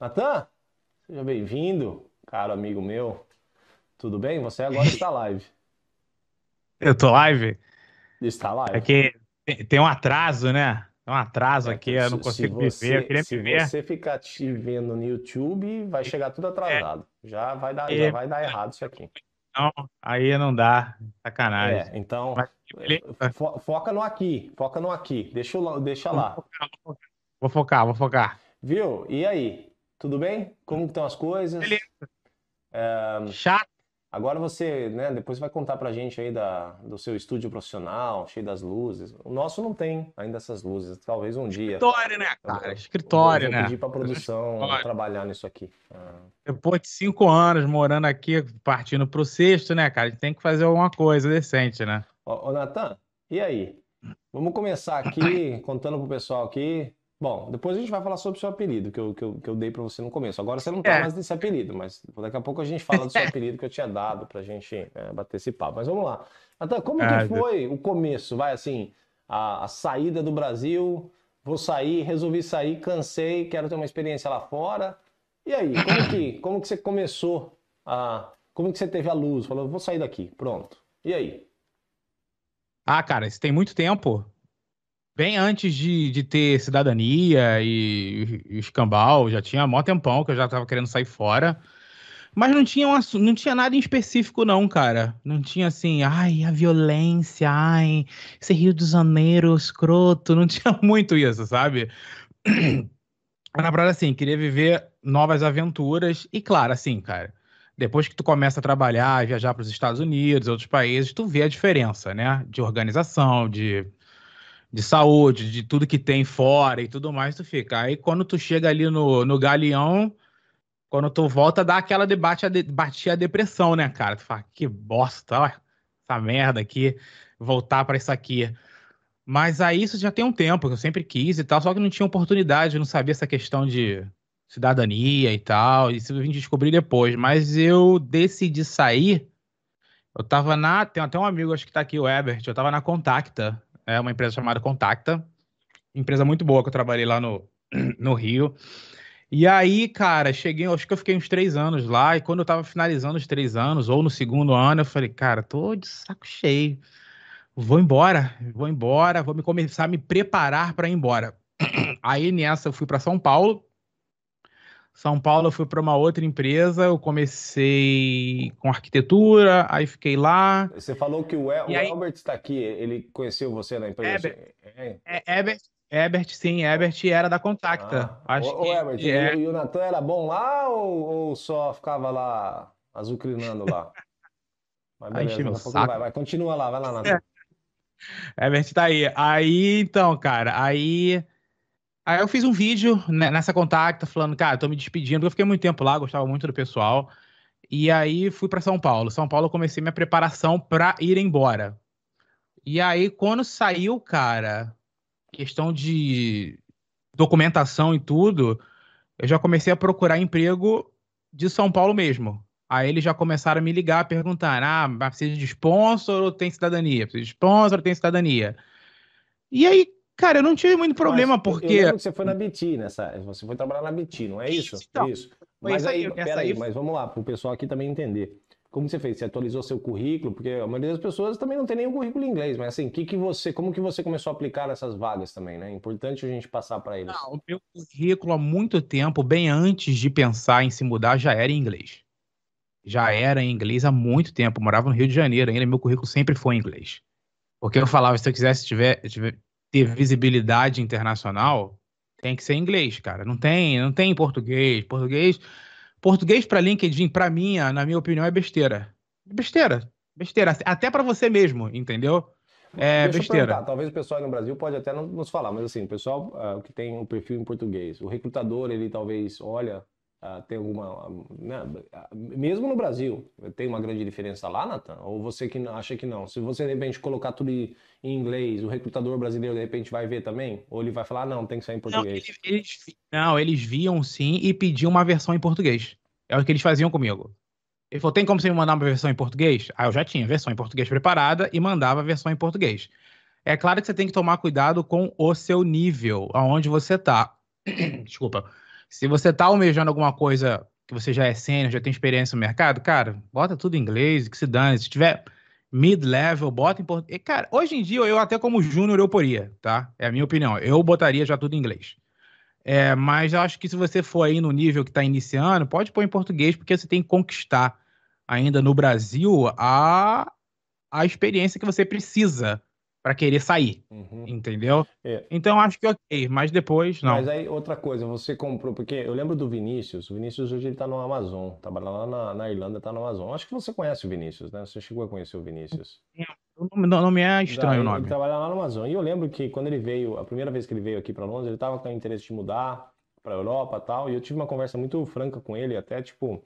Natan, seja bem-vindo, caro amigo meu. Tudo bem? Você agora está live. Eu tô live? Está É live. que tem um atraso, né? Tem um atraso É aqui, eu não consigo me ver. Eu queria se me ver. você ficar te vendo no YouTube, vai chegar tudo É, atrasado. Já vai dar, já é, vai dar errado isso aqui. não, aí não dá. Sacanagem. É, então Mas fo- foca no aqui, foca no aqui. Deixa, deixa lá. Vou focar, vou focar. Viu? E aí? Tudo bem? Como estão as coisas? Beleza. É, Chato. Agora você, né, depois vai contar pra gente aí da, do seu estúdio profissional, cheio das luzes. O nosso não tem ainda essas luzes. Talvez um dia. Escritório, né, Eu, cara? eu- eu Escritório, vou né? pedir pra produção Escritório. trabalhar nisso aqui. Ah, Depois de cinco anos morando aqui, partindo pro sexto, né, cara? A gente tem que fazer alguma coisa decente, né? Ô, ô Natan, e aí? Vamos começar aqui contando pro pessoal aqui. Bom, depois a gente vai falar sobre o seu apelido que eu, que eu, que eu dei pra você no começo. Agora você não tá É. mais nesse apelido, mas daqui a pouco a gente fala do seu apelido que eu tinha dado pra gente é, bater esse papo. Mas vamos lá. Natan, como que Ai, Deus. foi o começo? Vai assim, a, a saída do Brasil, vou sair, resolvi sair, cansei, quero ter uma experiência lá fora. E aí, como que, como que você começou a, como que você teve a luz? Falou, vou sair daqui, pronto. E aí? Ah, cara, isso tem muito tempo. Bem antes de, de ter cidadania e, e escambau, já tinha mó tempão que eu já tava querendo sair fora. Mas não tinha, um não tinha nada em específico, não, cara. Não tinha assim, ai, a violência, ai, esse Rio de Janeiro escroto. Não tinha muito isso, sabe? Na verdade, assim, queria viver novas aventuras. E claro, assim, cara, depois que tu começa a trabalhar, viajar para os Estados Unidos, outros países, tu vê a diferença, né? De organização, de, de saúde, de tudo que tem fora e tudo mais, tu fica. Aí quando tu chega ali no, no galeão, quando tu volta, dá aquela debate, a a depressão, né, cara? Tu fala, que bosta, ó, essa merda aqui, voltar para isso aqui. Mas aí isso já tem um tempo, que eu sempre quis e tal, só que não tinha oportunidade, não sabia essa questão de cidadania e tal, isso eu vim descobrir depois. Mas eu decidi sair, eu tava na. Tem até um amigo, acho que tá aqui, o Ebert, eu tava na Contacta, é uma empresa chamada Contacta, empresa muito boa que eu trabalhei lá no, no Rio. E aí, cara, cheguei, acho que eu fiquei uns três anos lá, e quando eu tava finalizando os três anos, ou no segundo ano, eu falei, cara, tô de saco cheio. Vou embora, vou embora, vou me começar a me preparar para ir embora. Aí nessa eu fui para São Paulo. São Paulo eu fui para uma outra empresa, eu comecei com arquitetura, aí fiquei lá. Você falou que o, El, o aí, Elbert está aqui, ele conheceu você na empresa? Ebert, É? é, Ebert, Ebert, sim, Ebert era da Contacta. Ah, Acho Ebert, que e, é. e o Natan era bom lá ou, ou só ficava lá azucrinando lá? Mas beleza, meu daqui a pouco ele vai, saco. vai, continua lá, vai lá, É, Natan. Ebert tá aí. Aí, então, cara, aí. Aí eu fiz um vídeo né, nessa Contacta falando, cara, tô me despedindo, eu fiquei muito tempo lá, gostava muito do pessoal. E aí fui para São Paulo. São Paulo eu comecei minha preparação para ir embora. E aí quando saiu, cara, questão de documentação e tudo, eu já comecei a procurar emprego de São Paulo mesmo. Aí eles já começaram a me ligar, perguntar: ah, precisa de sponsor ou tem cidadania? Precisa de sponsor ou tem cidadania? E aí, cara, eu não tive muito Mas problema, eu porque. você foi na BT nessa, você foi trabalhar na BT, não é isso? Isso, então. Isso. Mas aí. peraí, aí mas vamos lá, para o pessoal aqui também entender. Como você fez? Você atualizou seu currículo? Porque a maioria das pessoas também não tem nenhum currículo em inglês, mas assim, que que você, como que você começou a aplicar nessas vagas também, né? É importante a gente passar para eles. Não, o meu currículo há muito tempo, bem antes de pensar em se mudar, já era em inglês. Já era em inglês há muito tempo. Eu morava no Rio de Janeiro ainda, meu currículo sempre foi em inglês. Porque eu falava, se eu quisesse tiver, tiver- ter visibilidade internacional, tem que ser em inglês, cara. Não tem, não tem em português. Português, português para LinkedIn, para mim, na minha opinião, é besteira. Besteira. Besteira. Até para você mesmo, entendeu? É Deixa besteira. talvez o pessoal aí no Brasil pode até não nos falar, mas assim, o pessoal ah, que tem um perfil em português, o recrutador, ele talvez olha, ah, tem alguma, ah, né, ah, mesmo no Brasil, tem uma grande diferença lá, Nathan? Ou você que não- acha que não? Se você de repente colocar tudo em inglês, o recrutador brasileiro de repente vai ver também? Ou ele vai falar, ah, não, tem que sair em Não, português? eles, eles não, eles viam sim e pediam uma versão em português. É o que eles faziam comigo. Ele falou: tem como você me mandar uma versão em português? Aí eu já tinha a versão em português preparada e mandava a versão em português. É claro que você tem que tomar cuidado com o seu nível, aonde você tá. Desculpa. Se você tá almejando alguma coisa que você já é sênior, já tem experiência no mercado, cara, bota tudo em inglês, que se dane. Se tiver mid-level, bota em português. Cara, hoje em dia, eu até como júnior eu poria, tá? É a minha opinião. Eu botaria já tudo em inglês. É, mas eu acho que se você for aí no nível que está iniciando, pode pôr em português, porque você tem que conquistar ainda no Brasil a, a experiência que você precisa para querer sair, uhum. entendeu? É. Então acho que ok, mas depois não. Mas aí outra coisa, você comprou, porque eu lembro do Vinícius, o Vinícius hoje ele tá no Amazon, trabalha lá na, na Irlanda, tá no Amazon. Acho que você conhece o Vinícius, né? Você chegou a conhecer o Vinícius. O nome é estranho o nome. Ele trabalha lá no Amazon. E eu lembro que quando ele veio, a primeira vez que ele veio aqui para Londres, ele tava com interesse de mudar para Europa e tal, e eu tive uma conversa muito franca com ele, até tipo,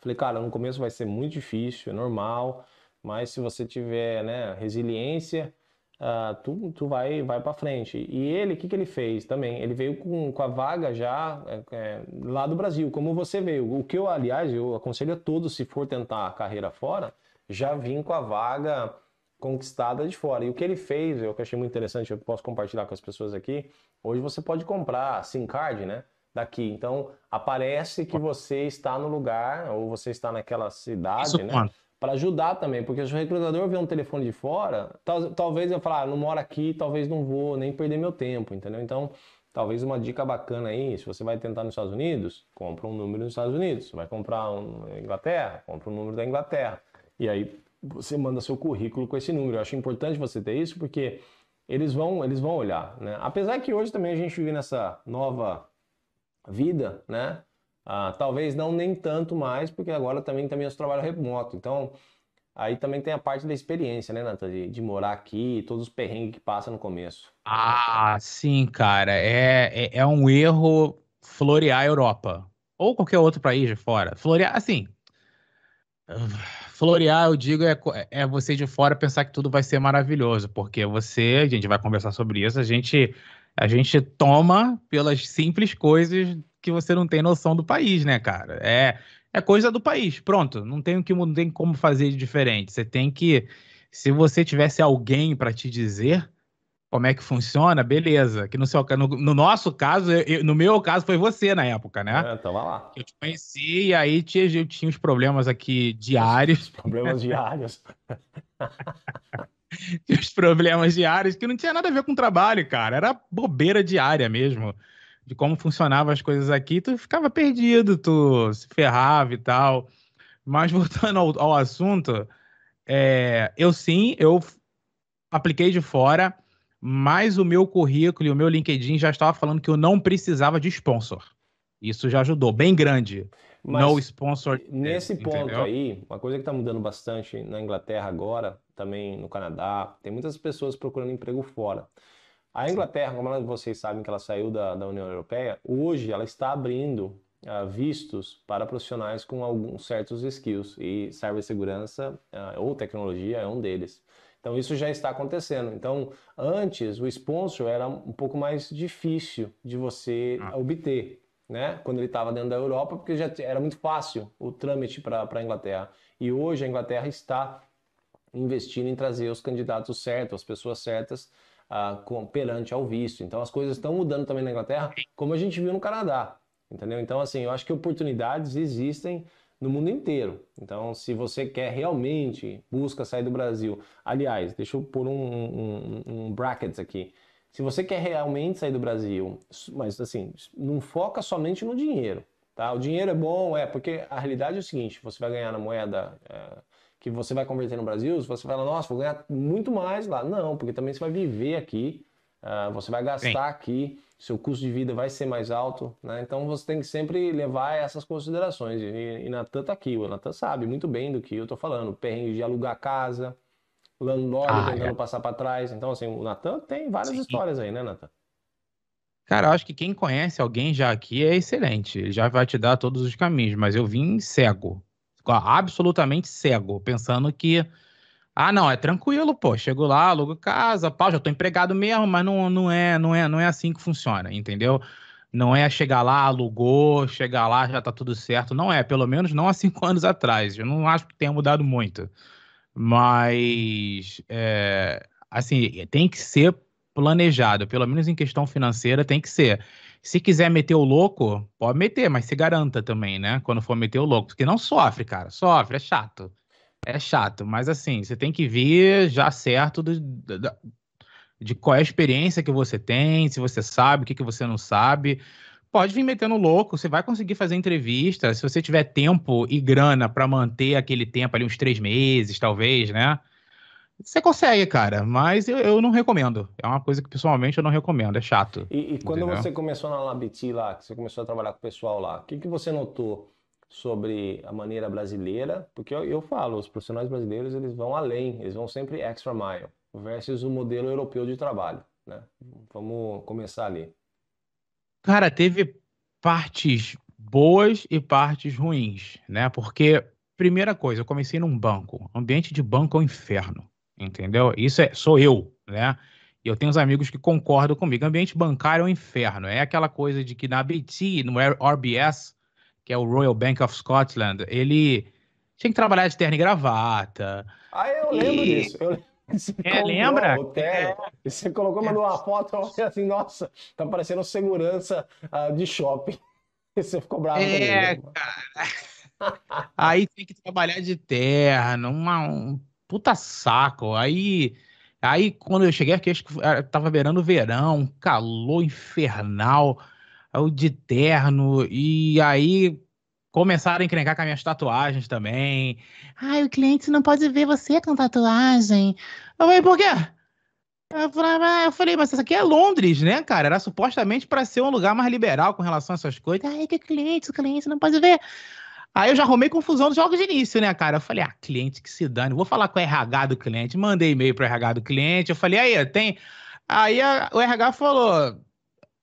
falei, cara, no começo vai ser muito difícil, é normal, mas se você tiver, né, resiliência, uh, tu, tu vai, vai para frente. E ele, o que, que ele fez também? Ele veio com, com a vaga já é, é, lá do Brasil, como você veio. O que eu, aliás, eu aconselho a todos, se for tentar a carreira fora, já vim com a vaga conquistada de fora. E o que ele fez, eu que achei muito interessante, eu posso compartilhar com as pessoas aqui. Hoje você pode comprar SIM card, né? Daqui. Então aparece que você está no lugar ou você está naquela cidade, Isso né? Quanto? Para ajudar também, porque se o recrutador vê um telefone de fora, tal, talvez eu falar, ah, não moro aqui, talvez não vou nem perder meu tempo, entendeu? Então, talvez uma dica bacana aí, se você vai tentar nos Estados Unidos, compra um número nos Estados Unidos. Vai comprar um na Inglaterra, compra um número da Inglaterra. E aí você manda seu currículo com esse número. Eu acho importante você ter isso porque eles vão, eles vão olhar, né? Apesar que hoje também a gente vive nessa nova vida, né? Ah, talvez não nem tanto mais, porque agora também também eu trabalho remoto. Então, aí também tem a parte da experiência, né, Nathan? De, de morar aqui, todos os perrengues que passa no começo. Ah, sim, cara. É, é, é um erro florear a Europa. Ou qualquer outro país de fora. Florear, assim. Florear, eu digo, é, é você de fora pensar que tudo vai ser maravilhoso, porque você, a gente vai conversar sobre isso, a gente, a gente toma pelas simples coisas que você não tem noção do país, né, cara? É, é coisa do país, pronto. Não tem, que, não tem como fazer de diferente. Você tem que. Se você tivesse alguém para te dizer como é que funciona, beleza. Que no, seu, no, no nosso caso, eu, no meu caso, foi você na época, né? É, tava lá. Eu te conheci e aí tinha, eu tinha os problemas aqui diários. Os problemas diários. os problemas diários que não tinha nada a ver com trabalho, cara. Era bobeira diária mesmo de como funcionavam as coisas aqui, tu ficava perdido, tu se ferrava e tal. Mas voltando ao, ao assunto, é, eu sim, eu apliquei de fora, mas o meu currículo e o meu LinkedIn já estava falando que eu não precisava de sponsor. Isso já ajudou, bem grande. Mas no sponsor. Nesse ponto entendeu? aí, uma coisa que está mudando bastante na Inglaterra agora, também no Canadá, tem muitas pessoas procurando emprego fora. A Inglaterra, como vocês sabem que ela saiu da, da União Europeia, hoje ela está abrindo uh, vistos para profissionais com alguns certos skills e cibersegurança uh, ou tecnologia é um deles. Então isso já está acontecendo. Então antes o sponsor era um pouco mais difícil de você ah. obter, né? Quando ele estava dentro da Europa, porque já era muito fácil o trâmite para a Inglaterra. E hoje a Inglaterra está investindo em trazer os candidatos certos, as pessoas certas uh, com, perante ao visto. Então as coisas estão mudando também na Inglaterra, como a gente viu no Canadá, entendeu? Então assim, eu acho que oportunidades existem no mundo inteiro. Então, se você quer realmente busca sair do Brasil, aliás, deixa eu pôr um, um, um bracket aqui. Se você quer realmente sair do Brasil, mas assim, não foca somente no dinheiro, tá? O dinheiro é bom, é porque a realidade é o seguinte: você vai ganhar na moeda é, que você vai converter no Brasil, se você fala, nossa, vou ganhar muito mais lá. Não, porque também você vai viver aqui, uh, você vai gastar aqui, seu custo de vida vai ser mais alto, né? Então você tem que sempre levar essas considerações. E, e Natan tá aqui, o Natan sabe muito bem do que eu tô falando. Perrengue de alugar casa, landlord ah, tentando é. passar para trás. Então, assim, o Natan tem várias Sim. histórias aí, né, Natan? Cara, eu acho que quem conhece alguém já aqui é excelente. Ele já vai te dar todos os caminhos, mas eu vim cego absolutamente cego, pensando que, ah, não, é tranquilo, pô, chego lá, alugo casa, pau, já tô empregado mesmo, mas não, não, é, não, é, não é assim que funciona, entendeu? Não é chegar lá, alugou, chegar lá, já tá tudo certo. Não é, pelo menos não há cinco anos atrás. Eu não acho que tenha mudado muito. Mas, é, assim, tem que ser planejado, pelo menos em questão financeira, tem que ser. Se quiser meter o louco, pode meter, mas se garanta também, né? Quando for meter o louco. Porque não sofre, cara. Sofre, é chato. É chato. Mas assim, você tem que vir já certo do, de qual é a experiência que você tem, se você sabe, o que, que você não sabe. Pode vir metendo louco, você vai conseguir fazer entrevista. Se você tiver tempo e grana para manter aquele tempo ali, uns três meses, talvez, né? Você consegue, cara, mas eu, eu, não recomendo. É uma coisa que pessoalmente eu não recomendo, é chato. E, e quando entendeu? você começou na Labiti lá, que você começou a trabalhar com o pessoal lá, o que, que você notou sobre a maneira brasileira? Porque eu, eu falo, os profissionais brasileiros eles vão além, eles vão sempre extra mile, versus o modelo europeu de trabalho, né? Vamos começar ali. Cara, teve partes boas e partes ruins, né? Porque primeira coisa, eu comecei num banco. Ambiente de banco é um inferno entendeu? Isso é, sou eu, né? E eu tenho uns amigos que concordam comigo. Ambiente bancário é um inferno. É aquela coisa de que na BT, no RBS, que é o Royal Bank of Scotland, ele tinha que trabalhar de terno e gravata. Ah, eu lembro e... disso. Eu... Você é, lembra? É. Você colocou, mandou uma foto, eu assim, nossa, tá parecendo segurança uh, de shopping. E você ficou bravo é, comigo. Cara. Aí tem que trabalhar de terno, uma, um puta saco. Aí, aí quando eu cheguei aqui, acho que tava beirando verão, calor infernal, o de terno, e aí começaram a encrencar com as minhas tatuagens também. Ai, o cliente não pode ver você com tatuagem. Eu falei, por quê? Eu falei, ah, eu falei, mas isso aqui é Londres, né, cara? Era supostamente para ser um lugar mais liberal com relação a essas coisas. Ai, que cliente, o cliente não pode ver. Aí eu já arrumei confusão dos jogos de início, né, cara? Eu falei, ah, cliente que se dane, vou falar com o RH do cliente. Mandei e-mail pro RH do cliente. Eu falei, aí, tem. Aí a, o RH falou: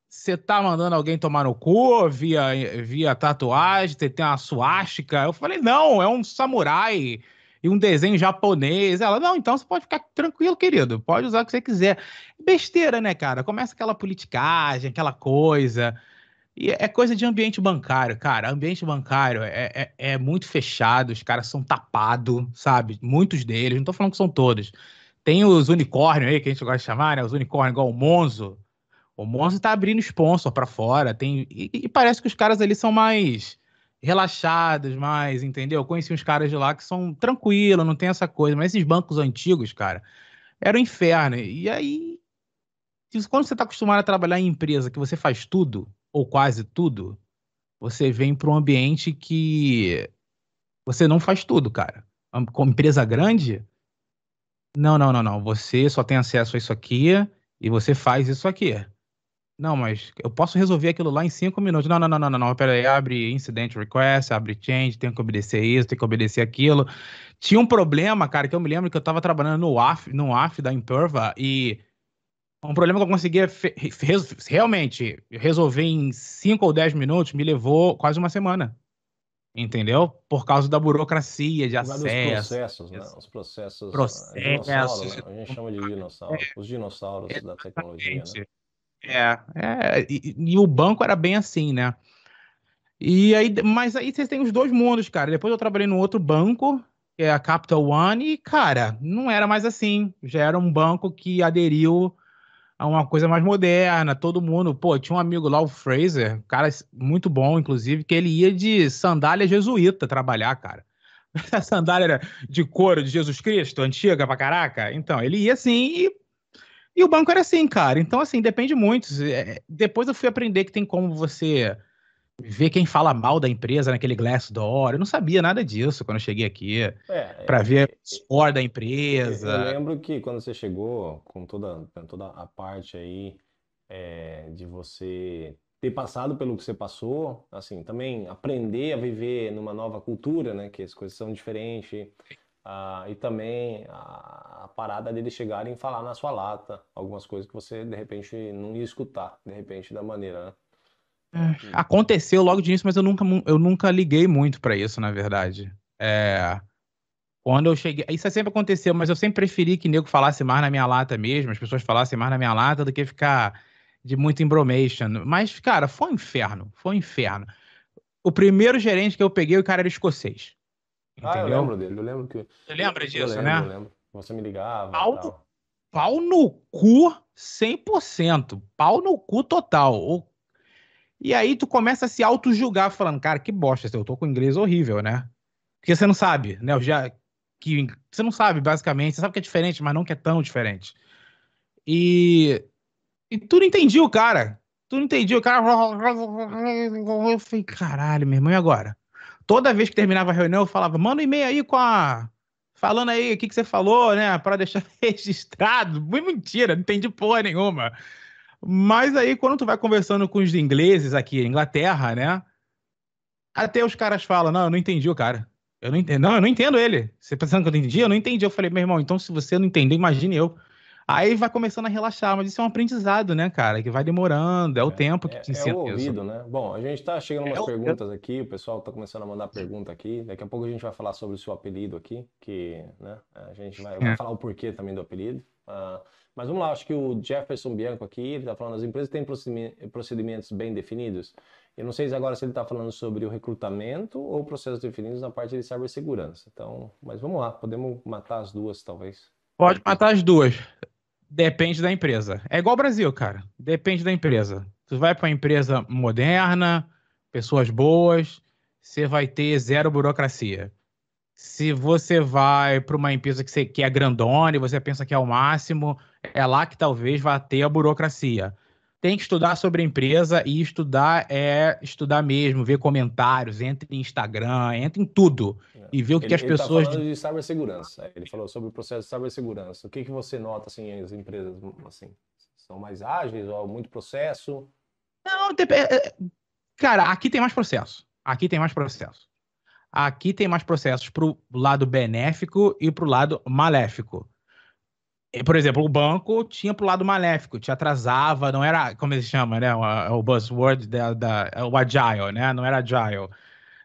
você tá mandando alguém tomar no cu via, via tatuagem? Tem uma suástica? Eu falei, não, é um samurai e um desenho japonês. Ela, não, então você pode ficar tranquilo, querido, pode usar o que você quiser. Besteira, né, cara? Começa aquela politicagem, aquela coisa. E é coisa de ambiente bancário, cara. Ambiente bancário é, é, é muito fechado, os caras são tapados, sabe? Muitos deles, não tô falando que são todos. Tem os unicórnios aí, que a gente gosta de chamar, né? Os unicórnios, igual o Monzo. O Monzo tá abrindo sponsor para fora. Tem, e, e, parece que os caras ali são mais relaxados, mais, entendeu? Eu conheci uns caras de lá que são tranquilos, não tem essa coisa. Mas esses bancos antigos, cara, era um inferno. E aí, quando você tá acostumado a trabalhar em empresa que você faz tudo, ou quase tudo, você vem para um ambiente que você não faz tudo, cara. Com empresa grande, não, não, não, não. Você só tem acesso a isso aqui e você faz isso aqui. Não, mas eu posso resolver aquilo lá em cinco minutos. Não, não, não, não, não, não. Pera aí, abre incident request, abre change, tem que obedecer isso, tem que obedecer aquilo. Tinha um problema, cara, que eu me lembro que eu tava trabalhando no AF, no AF da Imperva e um problema que eu conseguia realmente resolver em 5 ou 10 minutos me levou quase uma semana. Entendeu? Por causa da burocracia de acesso. Os processos, né? Os processos. Processos. Né? A gente chama de dinossauros. É, Os dinossauros exatamente. da tecnologia. Né? É, é e, e, o banco era bem assim, né? E aí, mas aí vocês têm os dois mundos, cara. Depois eu trabalhei num outro banco, que é a Capital One, e, cara, não era mais assim. Já era um banco que aderiu a uma coisa mais moderna, todo mundo. Pô, tinha um amigo lá, o Fraser, cara muito bom, inclusive, que ele ia de sandália jesuíta trabalhar, cara. A sandália era de couro de Jesus Cristo, antiga pra caraca. Então, ele ia assim e, e o banco era assim, cara. Então, assim, depende muito. É, depois eu fui aprender que tem como você ver quem fala mal da empresa naquele Glassdoor. Eu não sabia nada disso quando eu cheguei aqui. É, para é, ver o score da empresa. Eu lembro que quando você chegou, com toda, toda a parte aí é, de você ter passado pelo que você passou, assim, também aprender a viver numa nova cultura, né? Que as coisas são diferentes. Ah, e também a, a parada deles chegarem e falar na sua lata algumas coisas que você de repente não ia escutar, de repente da maneira, né? É, aconteceu logo de início, mas eu nunca, eu nunca liguei muito para isso, na verdade. É, quando eu cheguei. Isso sempre aconteceu, mas eu sempre preferi que nego falasse mais na minha lata mesmo, as pessoas falassem mais na minha lata do que ficar de muito embromation. Mas, cara, foi um inferno. Foi um inferno. O primeiro gerente que eu peguei, o cara era escocês. Entendeu? Ah, eu lembro dele. Eu lembro que. Você lembra disso, eu lembro, né? Eu lembro. Você me ligava. Pau, pau no cu 100%. Pau no cu total. O E aí tu começa a se auto-julgar, falando, cara, que bosta, eu tô com inglês horrível, né? Porque você não sabe, né? Eu já, que, você não sabe, basicamente. Você sabe que é diferente, mas não que é tão diferente. E, e tu não entendia o cara. Tu não entendia o cara. Eu falei, caralho, meu irmão, e agora? Toda vez que terminava a reunião, eu falava, manda um e-mail aí com a. Falando aí o que, que você falou, né? Para deixar registrado. Foi mentira, não entendi porra nenhuma. Mas aí, quando tu vai conversando com os ingleses aqui em Inglaterra, né? Até os caras falam, não, eu não entendi o cara. Eu não entendo, não, eu não entendo ele. Você pensando que eu entendi? Eu não entendi. Eu falei, meu irmão, então se você não entender, imagine eu. Aí vai começando a relaxar, mas isso é um aprendizado, né, cara? Que vai demorando, é o é, tempo que é, te ensina. É o ouvido, isso. né? Bom, a gente está chegando umas é perguntas o... aqui, o pessoal está começando a mandar pergunta aqui. Daqui a pouco a gente vai falar sobre o seu apelido aqui, que né, a gente vai, vai é. falar o porquê também do apelido. Uh, mas vamos lá, acho que o Jefferson Bianco aqui, ele está falando, as empresas têm procedimentos bem definidos. Eu não sei agora se ele está falando sobre o recrutamento ou processos definidos na parte de cibersegurança. Então, mas vamos lá, podemos matar as duas, talvez. Pode matar as duas. Depende da empresa. É igual o Brasil, cara. Depende da empresa. Tu vai para uma empresa moderna, pessoas boas, você vai ter zero burocracia. Se você vai para uma empresa que, você, que é grandona e você pensa que é o máximo, é lá que talvez vá ter a burocracia. Tem que estudar sobre a empresa e estudar é estudar mesmo, ver comentários, entre em Instagram, entre em tudo é. e ver o que, ele, as ele tá pessoas. Ele falando de cibersegurança. Ele falou sobre o processo de cibersegurança. O que, que você nota assim as empresas assim são mais ágeis ou muito processo? Não, é, é, cara, aqui tem mais processo. Aqui tem mais processo. Aqui tem mais processos para o lado benéfico e para o lado maléfico. Por exemplo, o banco tinha para o lado maléfico, te atrasava, não era, como eles chamam, né? O, o buzzword da, da, o agile, né? Não era agile.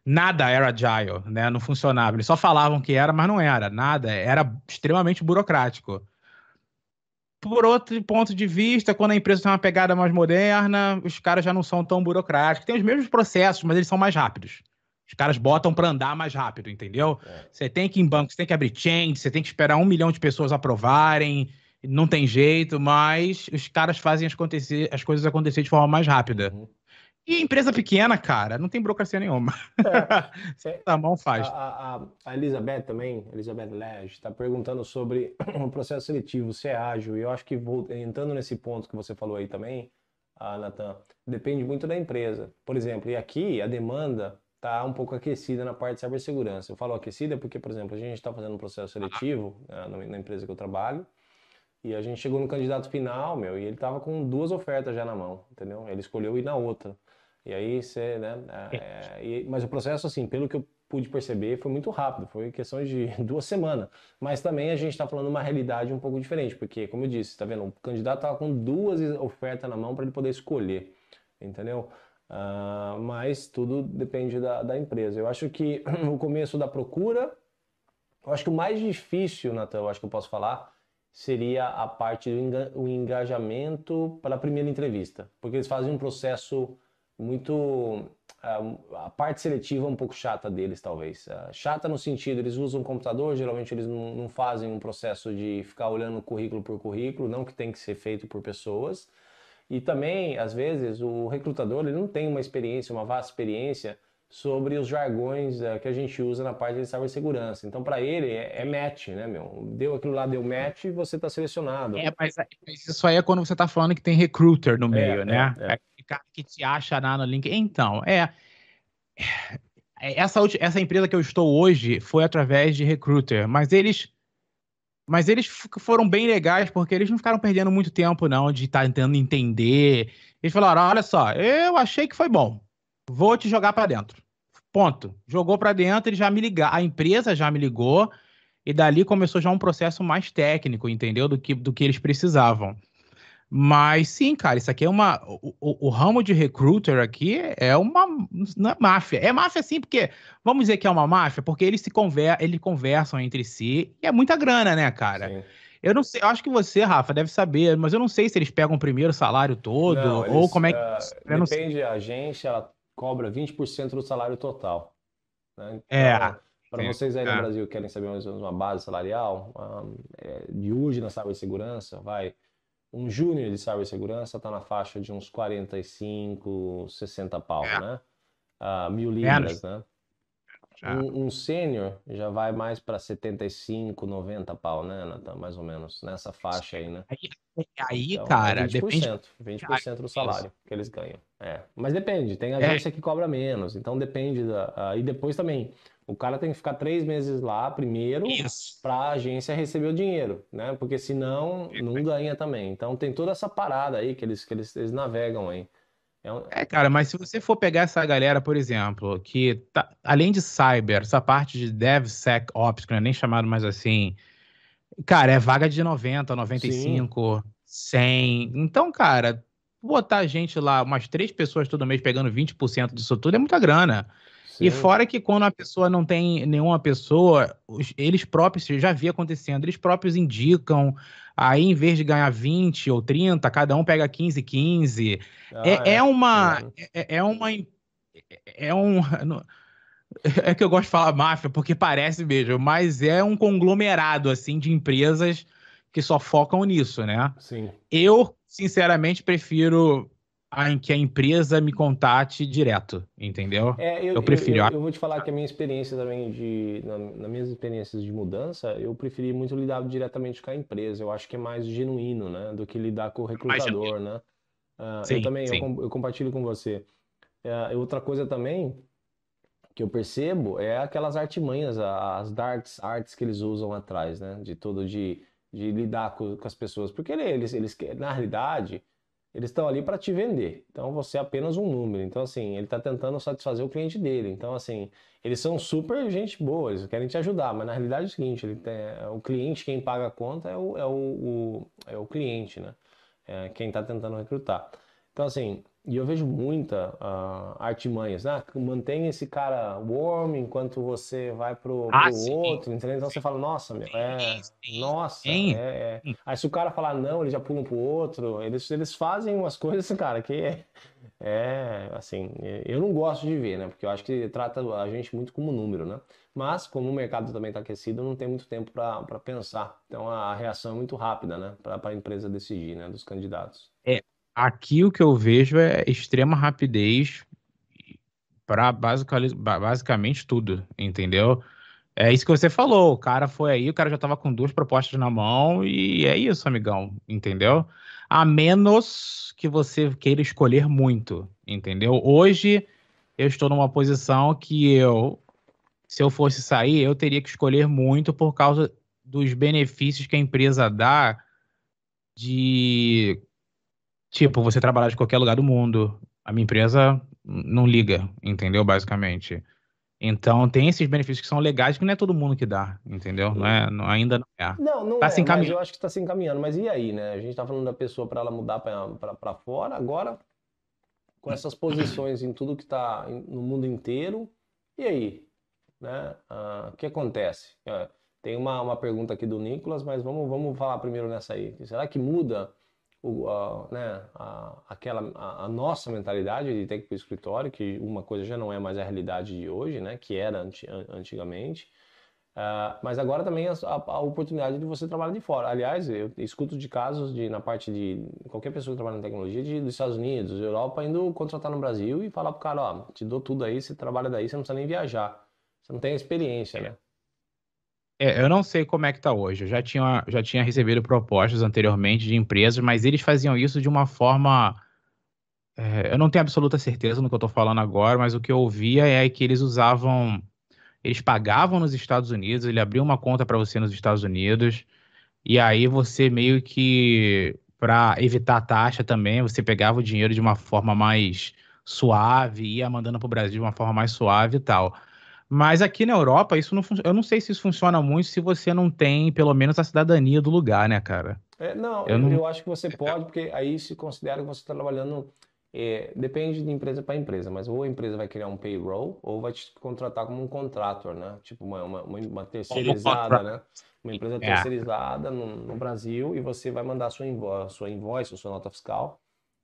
Nada era agile, né? Não funcionava. Eles só falavam que era, mas não era. Nada. Era extremamente burocrático. Por outro ponto de vista, quando a empresa tem uma pegada mais moderna, os caras já não são tão burocráticos. Tem os mesmos processos, mas eles são mais rápidos. Os caras botam para andar mais rápido, entendeu? É. Você tem que ir em banco, você tem que abrir change, você tem que esperar um milhão de pessoas aprovarem, não tem jeito, mas os caras fazem as, acontecer, as coisas acontecer de forma mais rápida. Uhum. E empresa pequena, cara, não tem burocracia nenhuma. É. tá mão faz. A, a, a, Elizabeth também, Elizabeth Lege, está perguntando sobre o processo seletivo, se é ágil. E eu acho que, vou, entrando nesse ponto que você falou aí também, ah, Natan, depende muito da empresa. Por exemplo, e aqui a demanda está um pouco aquecida na parte de cibersegurança. Eu falo aquecida porque, por exemplo, a gente está fazendo um processo seletivo né, na empresa que eu trabalho e a gente chegou no candidato final, meu, e ele estava com duas ofertas já na mão, entendeu? Ele escolheu ir na outra. E aí você, né? É, é, e, mas o processo, assim, pelo que eu pude perceber, foi muito rápido, foi questão de duas semanas. Mas também a gente está falando uma realidade um pouco diferente, porque, como eu disse, tá vendo? O candidato estava com duas ofertas na mão para ele poder escolher, entendeu? Uh, mas tudo depende da, da, empresa. Eu acho que o começo da procura, eu acho que o mais difícil, Natan, eu acho que eu posso falar, seria a parte do engajamento para a primeira entrevista, porque eles fazem um processo muito uh, a parte seletiva é um pouco chata deles talvez. Uh, chata no sentido eles usam um computador geralmente eles não, não fazem um processo de ficar olhando currículo por currículo não que tem que ser feito por pessoas e também, às vezes, o recrutador ele não tem uma experiência, uma vasta experiência sobre os jargões uh, que a gente usa na parte de cibersegurança. Então, para ele, é, é, match, né, meu? Deu aquilo lá, deu match e você está selecionado. É, mas, mas, isso aí é quando você está falando que tem recruiter no é, meio, é, né? É, é. cara que te acha lá no link. Então, é... Essa, essa empresa que eu estou hoje foi através de recruiter, mas eles mas eles foram bem legais porque eles não ficaram perdendo muito tempo, não, de estar tá tentando entender. Eles falaram: olha só, eu achei que foi bom. Vou te jogar para dentro. Ponto. Jogou para dentro, ele já me ligou. A empresa já me ligou. E dali começou já um processo mais técnico, entendeu? Do que, do que eles precisavam. Mas sim, cara, isso aqui é uma. O, o, o, ramo de recruiter aqui é uma. Não é máfia. É máfia sim, porque. Vamos dizer que é uma máfia, porque eles se conver, eles conversam entre si e é muita grana, né, cara? Sim. Eu não sei, eu acho que você, Rafa, deve saber, mas eu não sei se eles pegam o primeiro salário todo, não, eles, ou como é que. Uh, depende, a agência ela cobra 20% do salário total. Né? É, então, é. Para vocês aí no é. Brasil que querem saber mais ou menos uma base salarial, um, é, de hoje na cibersegurança, vai Um júnior de cibersegurança está na faixa de uns 45, 60 pau, É. né? Ah, mil Menos. libras, né? Já. Um, um sênior já vai mais para 75, 90 pau, né, Nathan? Mais ou menos, nessa faixa aí, né? Aí, aí, Então, cara, é depende. 20%, 20% do salário que eles ganham. É. Mas depende, tem agência que cobra menos, então depende da. E depois também, o cara tem que ficar três meses lá primeiro para a agência receber o dinheiro, né? Porque senão não ganha também. Então tem toda essa parada aí que eles, que eles, eles navegam aí. É um- É, cara, mas se você for pegar essa galera, por exemplo, que tá, além de cyber, essa parte de DevSecOps, que não é nem chamado mais assim, cara, é vaga de 90, 95, 100. Então, cara, botar gente lá, umas três pessoas todo mês pegando 20% disso tudo é muita grana. E Sim. fora que quando a pessoa não tem nenhuma pessoa, eles próprios, já vi acontecendo, eles próprios indicam, aí em vez de ganhar 20 ou 30, cada um pega 15, 15. Ah, É, é uma. Uhum. É, é uma. É um. É que eu gosto de falar máfia, porque parece mesmo, mas é um conglomerado, assim, de empresas que só focam nisso, né? Sim. Eu, sinceramente, prefiro a, que a empresa me contate direto, entendeu? É, eu, Eu prefiro. Eu, eu vou te falar que a minha experiência também de, na, nas minhas experiências de mudança, eu preferi muito lidar diretamente com a empresa. Eu acho que é mais genuíno, né, do que lidar com o recrutador, né? Ah, eu Sim, também, eu, com- eu compartilho com você. É, outra coisa também que eu percebo é aquelas artimanhas, as darts arts que eles usam atrás, né? De todo de, de lidar com, com as pessoas, porque eles, eles, na realidade, eles estão ali para te vender. Então você é apenas um número. Então assim, ele está tentando satisfazer o cliente dele. Então assim, eles são super gente boa, eles querem te ajudar, mas na realidade é o seguinte, ele tem, o cliente quem paga a conta é o, é o, o- é o cliente, né? É quem está tentando recrutar. Então assim, e eu vejo muita ah, artimanhas, né? Mantém esse cara warm enquanto você vai pro, Ah, pro sim. outro, entendeu? Então você fala, nossa, meu, é, Sim, nossa, sim. é, é. Aí se o cara falar não, eles já pulam pro outro. Eles, eles fazem umas coisas, cara, que é, é, assim, eu não gosto de ver, né? Porque eu acho que trata a gente muito como número, né? Mas como o mercado também está aquecido, não tem muito tempo para pensar. Então a reação é muito rápida, né? Para a empresa decidir, né? Dos candidatos. Aqui o que eu vejo é extrema rapidez para basicamente tudo, entendeu? É isso que você falou. O cara foi aí, o cara já tava com duas propostas na mão e é isso, amigão, entendeu? A menos que você queira escolher muito, entendeu? Hoje eu estou numa posição que eu, se eu fosse sair, eu teria que escolher muito por causa dos benefícios que a empresa dá de Tipo, você trabalhar de qualquer lugar do mundo. A minha empresa não liga, entendeu? Basicamente. Então, tem esses benefícios que são legais que não é todo mundo que dá, entendeu? Não é, não- ainda não é. Não, não Tá é, se mas encaminhando. eu acho que está se encaminhando. Mas e aí, né? A gente está falando da pessoa para ela mudar para fora, agora com essas posições em tudo que está no mundo inteiro. E aí, né? Ah, o que acontece? É, tem uma, uma pergunta aqui do Nicolas, mas vamos, vamos falar primeiro nessa aí. Será que muda o, a, né, a, aquela, a, a nossa mentalidade de ter que ir para o escritório, que uma coisa já não é mais a realidade de hoje, né? Que era anti- an- antigamente. Ah, mas agora também a, a- a oportunidade de você trabalhar de fora. Aliás, eu escuto de casos de, na parte de qualquer pessoa que trabalha em tecnologia, de, dos Estados Unidos, Europa, indo contratar no Brasil e falar pro cara, ó, te dou tudo aí, você trabalha daí, você não precisa nem viajar. Você não tem experiência, né? É, eu não sei como é que tá hoje. Eu já tinha, já tinha recebido propostas anteriormente de empresas, mas eles faziam isso de uma forma. é, eu não tenho absoluta certeza no que eu tô falando agora, mas o que eu ouvia é que eles usavam. Eles pagavam nos Estados Unidos, ele abriu uma conta para você nos Estados Unidos, e aí você meio que, para evitar a taxa também, você pegava o dinheiro de uma forma mais suave, ia mandando para o Brasil de uma forma mais suave e tal. Mas aqui na Europa, isso não eu não sei se isso funciona muito se você não tem, pelo menos, a cidadania do lugar, né, cara? É, não, Eu eu, não- eu acho que você pode, porque aí se considera que você está trabalhando. é, depende de empresa para empresa, mas ou a empresa vai criar um payroll ou vai te contratar como um contractor, né? Tipo uma, uma, uma- terceirizada, né? Uma empresa É. terceirizada no, no Brasil e você vai mandar sua invoice, sua invoice, sua nota fiscal,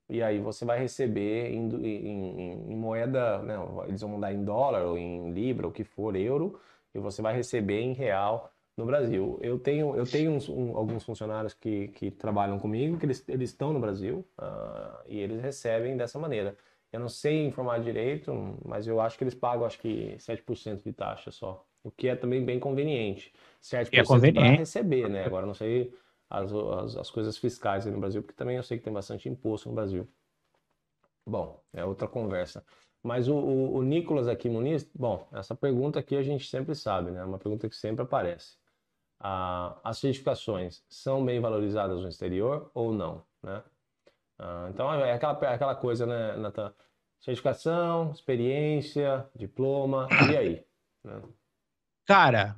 e aí você vai receber em, em- em- moeda, né? Eles vão mandar em dólar ou em libra, o que for, euro, e você vai receber em real no Brasil. Eu tenho, eu tenho uns, um, alguns funcionários que, que trabalham comigo, que eles, eles estão no Brasil uh, e eles recebem dessa maneira. Eu não sei informar direito, mas eu acho que eles pagam acho que 7% de taxa só, o que é também bem conveniente. 7% é conveniente. para receber, né? Agora não sei as, as, as coisas fiscais no Brasil, porque também eu sei que tem bastante imposto no Brasil. Bom, é outra conversa. Mas o, o, o Nicolas aqui, Muniz, bom, essa pergunta aqui a gente sempre sabe, né? É uma pergunta que sempre aparece ah, as certificações são bem valorizadas no exterior ou não, né? Ah, então é aquela, é aquela coisa, né, Natan? Certificação, experiência, diploma, e aí? Né? Cara,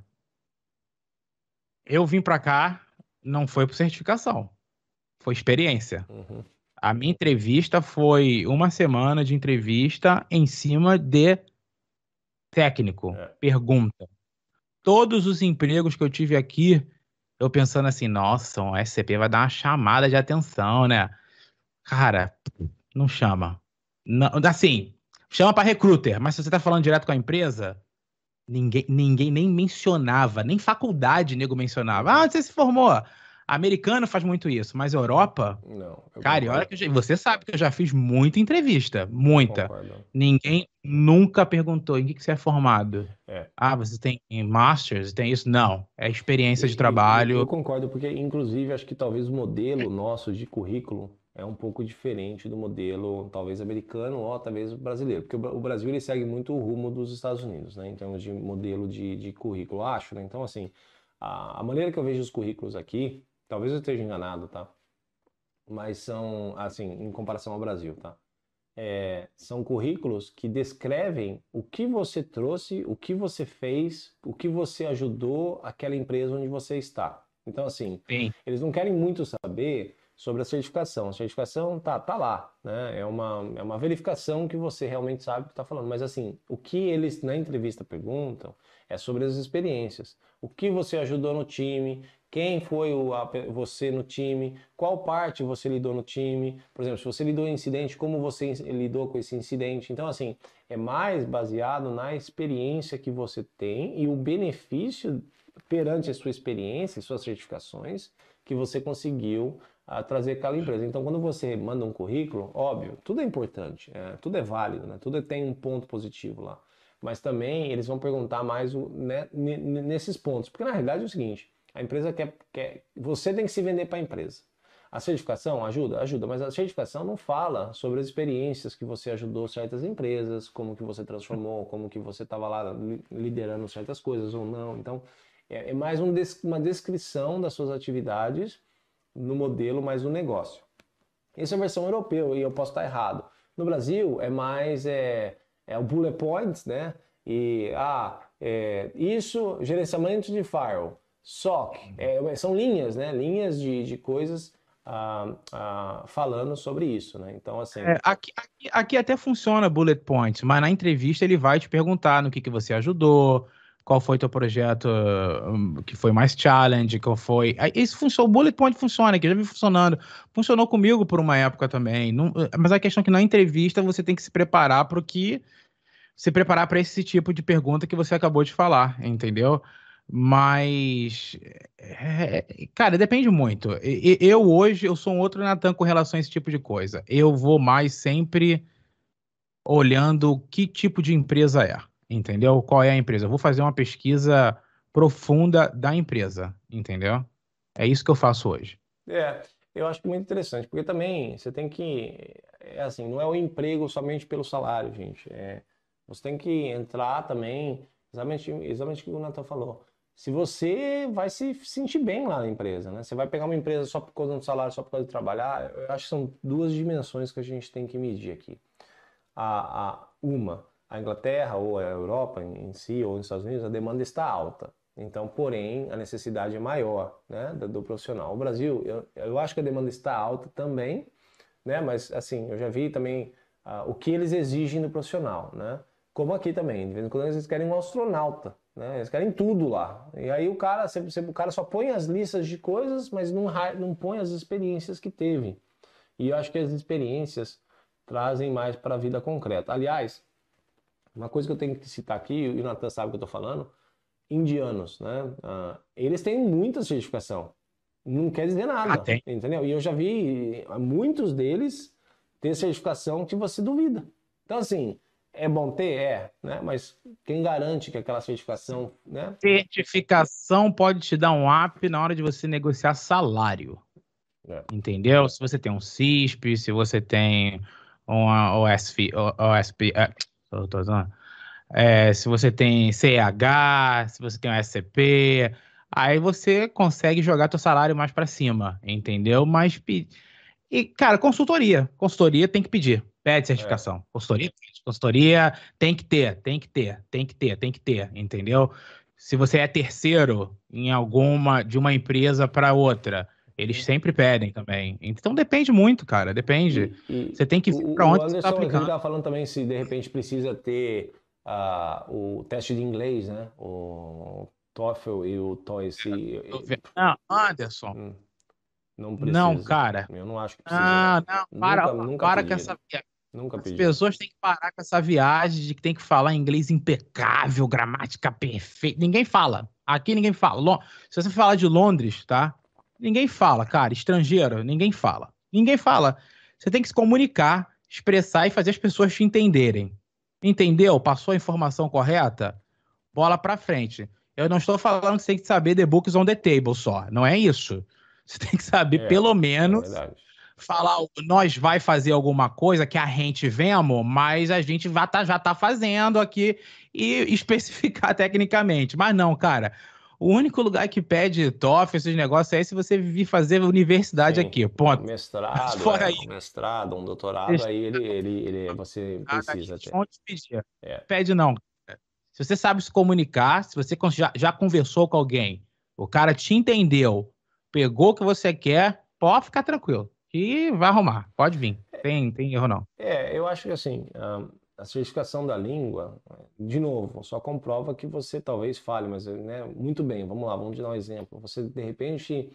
eu vim para cá, não foi por certificação, foi experiência. Uhum. A minha entrevista foi uma semana de entrevista em cima de técnico, é. pergunta todos os empregos que eu tive aqui, eu pensando assim, nossa, um SCP vai dar uma chamada de atenção, né? Cara, não chama. Não, assim, chama para recruiter, mas se você tá falando direto com a empresa, ninguém, ninguém nem mencionava, nem faculdade nego mencionava. Ah, onde você se formou? Americano faz muito isso, mas Europa. Não. Cara, olha que já, você sabe que eu já fiz muita entrevista. Muita. Ninguém nunca perguntou em que, que você é formado. É. Ah, você tem Masters, tem isso? Não. É experiência e, de trabalho. Eu concordo, porque, inclusive, acho que talvez o modelo nosso de currículo é um pouco diferente do modelo, talvez americano ou talvez brasileiro. Porque o Brasil ele segue muito o rumo dos Estados Unidos, né? Em termos de modelo de, de currículo, acho, né? Então, assim. A, a maneira que eu vejo os currículos aqui, Talvez eu esteja enganado, tá? Mas são, assim, em comparação ao Brasil, tá? É, são currículos que descrevem o que você trouxe, o que você fez, o que você ajudou aquela empresa onde você está. Então, assim, Sim. eles não querem muito saber sobre a certificação. A certificação tá, tá lá, né? É uma, é uma verificação que você realmente sabe o que está falando. Mas, assim, o que eles na entrevista perguntam é sobre as experiências. O que você ajudou no time, quem foi o, a, você no time, qual parte você lidou no time, por exemplo, se você lidou em incidente, como você lidou com esse incidente. Então, assim, é mais baseado na experiência que você tem e o benefício perante a sua experiência e suas certificações que você conseguiu a, trazer aquela empresa. Então, quando você manda um currículo, óbvio, tudo é importante, é, tudo é válido, né? tudo tem um ponto positivo lá. Mas também eles vão perguntar mais o, né, nesses pontos. Porque na realidade é o seguinte: a empresa quer, quer. Você tem que se vender para a empresa. A certificação ajuda? Ajuda, mas a certificação não fala sobre as experiências que você ajudou certas empresas, como que você transformou, como que você estava lá liderando certas coisas ou não. Então, é, é mais um uma descrição das suas atividades no modelo, mais um negócio. Essa é a versão europeu e eu posso estar errado. No Brasil é mais é, é o bullet points, né? E ah, é, isso, gerenciamento de firewall. SOC, é, são linhas, né? Linhas de, de coisas ah, ah, falando sobre isso, né? Então, assim. É, aqui, aqui, aqui, até funciona bullet points, mas na entrevista ele vai te perguntar no que, que você ajudou, qual foi teu projeto um, que foi mais challenge, qual foi. Isso funciona, o bullet point funciona, que já vi funcionando. Funcionou comigo por uma época também. Não, mas a questão é que na entrevista você tem que se preparar para o que. Se preparar para esse tipo de pergunta que você acabou de falar, entendeu? Mas, é, cara, depende muito. Eu hoje, eu sou um outro Natan com relação a esse tipo de coisa. Eu vou mais sempre olhando que tipo de empresa é, entendeu? Qual é a empresa? Eu vou fazer uma pesquisa profunda da empresa, entendeu? É isso que eu faço hoje. É, eu acho muito interessante, porque também você tem que, é assim, não é o emprego somente pelo salário, gente. É, você tem que entrar também, exatamente, exatamente o que o Natan falou se você vai se sentir bem lá na empresa, né? Você vai pegar uma empresa só por causa do salário, só por causa de trabalhar, eu acho que são duas dimensões que a gente tem que medir aqui. A, a uma, a Inglaterra ou a Europa em, si, ou nos Estados Unidos, a demanda está alta. Então, porém, a necessidade é maior né, do, do profissional. O Brasil, eu, eu acho que a demanda está alta também, né? Mas, assim, eu já vi também uh, o que eles exigem do profissional, né? Como aqui também, de vez em quando eles querem um astronauta, né? Eles querem tudo lá. E aí o cara, sempre, o cara só põe as listas de coisas, mas não, não põe as experiências que teve. E eu acho que as experiências trazem mais para a vida concreta. Aliás, uma coisa que eu tenho que citar aqui, e o Natan sabe o que eu estou falando, indianos, né? Uh, eles têm muita certificação. Não quer dizer nada, ah, tem. entendeu? E eu já vi muitos deles ter certificação que você duvida. Então, assim, é bom ter? É, né? Mas quem garante que aquela certificação, né? Certificação pode te dar um up na hora de você negociar salário. É. Entendeu? Se você tem um CISP, se você tem uma OSP, OSP é, tô, tô é, se você tem CH, se você tem um SCP, aí você consegue jogar teu salário mais para cima, entendeu? Mas e cara, consultoria, consultoria tem que pedir, pede certificação. É. Consultoria, consultoria tem que ter, tem que ter, tem que ter, tem que ter, entendeu? Se você é terceiro em alguma de uma empresa para outra, eles sempre pedem também. Então depende muito, cara. Depende. E, e você tem que ver para onde você está aplicando. estava falando também se de repente precisa ter uh, o teste de inglês, né? O TOEFL e o TOEIC. Não, Anderson. Hum, não precisa. Não, cara. Eu não acho que precisa. Ah, não, para, nunca, nunca para com essa. Nunca pedi. As pessoas têm que parar com essa viagem de que tem que falar inglês impecável, gramática perfeita. Ninguém fala. Aqui ninguém fala. Se você falar de Londres, tá? Ninguém fala, cara. Estrangeiro, ninguém fala. Ninguém fala. Você tem que se comunicar, expressar e fazer as pessoas te entenderem. Entendeu? Passou a informação correta? Bola pra frente. Eu não estou falando que você tem que saber The Books on the Table só. Não é isso. Você tem que saber, é, pelo menos, é falar, nós vai fazer alguma coisa que a gente vem, amor, mas a gente vai tá, já tá fazendo aqui e especificar tecnicamente. Mas não, cara. O único lugar que pede TOEFL, esses negócios, é se você vir fazer universidade Sim, aqui. Ponto. Mestrado, Fora é, aí. um mestrado, um doutorado, aí ele, ele, ele, você precisa ter. Pedir. É. Pede não. Se você sabe se comunicar, se você já, já conversou com alguém, o cara te entendeu, pegou o que você quer, pode ficar tranquilo. E vai arrumar. Pode vir. Tem, tem erro não. É, eu acho que assim, a certificação da língua, de novo, só comprova que você talvez fale, mas né, muito bem, vamos lá, vamos dar um exemplo. Você de repente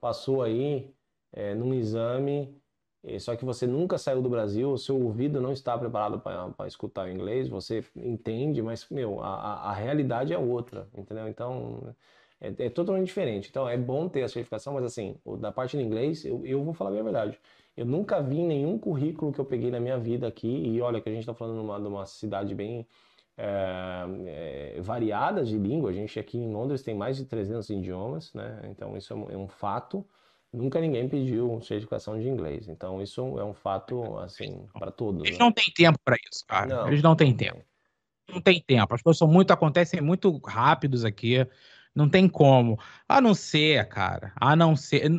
passou aí é, num exame, só que você nunca saiu do Brasil, o seu ouvido não está preparado para escutar o inglês, você entende, mas meu, a, a realidade é outra, entendeu? Então é, é, totalmente diferente. Então é bom ter a certificação, mas assim, da parte do inglês, eu, eu vou falar a minha verdade. Eu nunca vi nenhum currículo que eu peguei na minha vida aqui, e olha que a gente está falando numa, numa cidade bem é, é, variada de língua. A gente aqui em Londres tem mais de 300 idiomas, né? Então isso é um, é um fato. Nunca ninguém pediu certificação de inglês. Então isso é um fato, assim, para todos. Eles né? não têm tempo para isso, cara. Não, Eles não têm tempo. Não tem tempo. As coisas são muito, acontecem muito rápidos aqui. Não tem como. A não ser, cara. A não ser.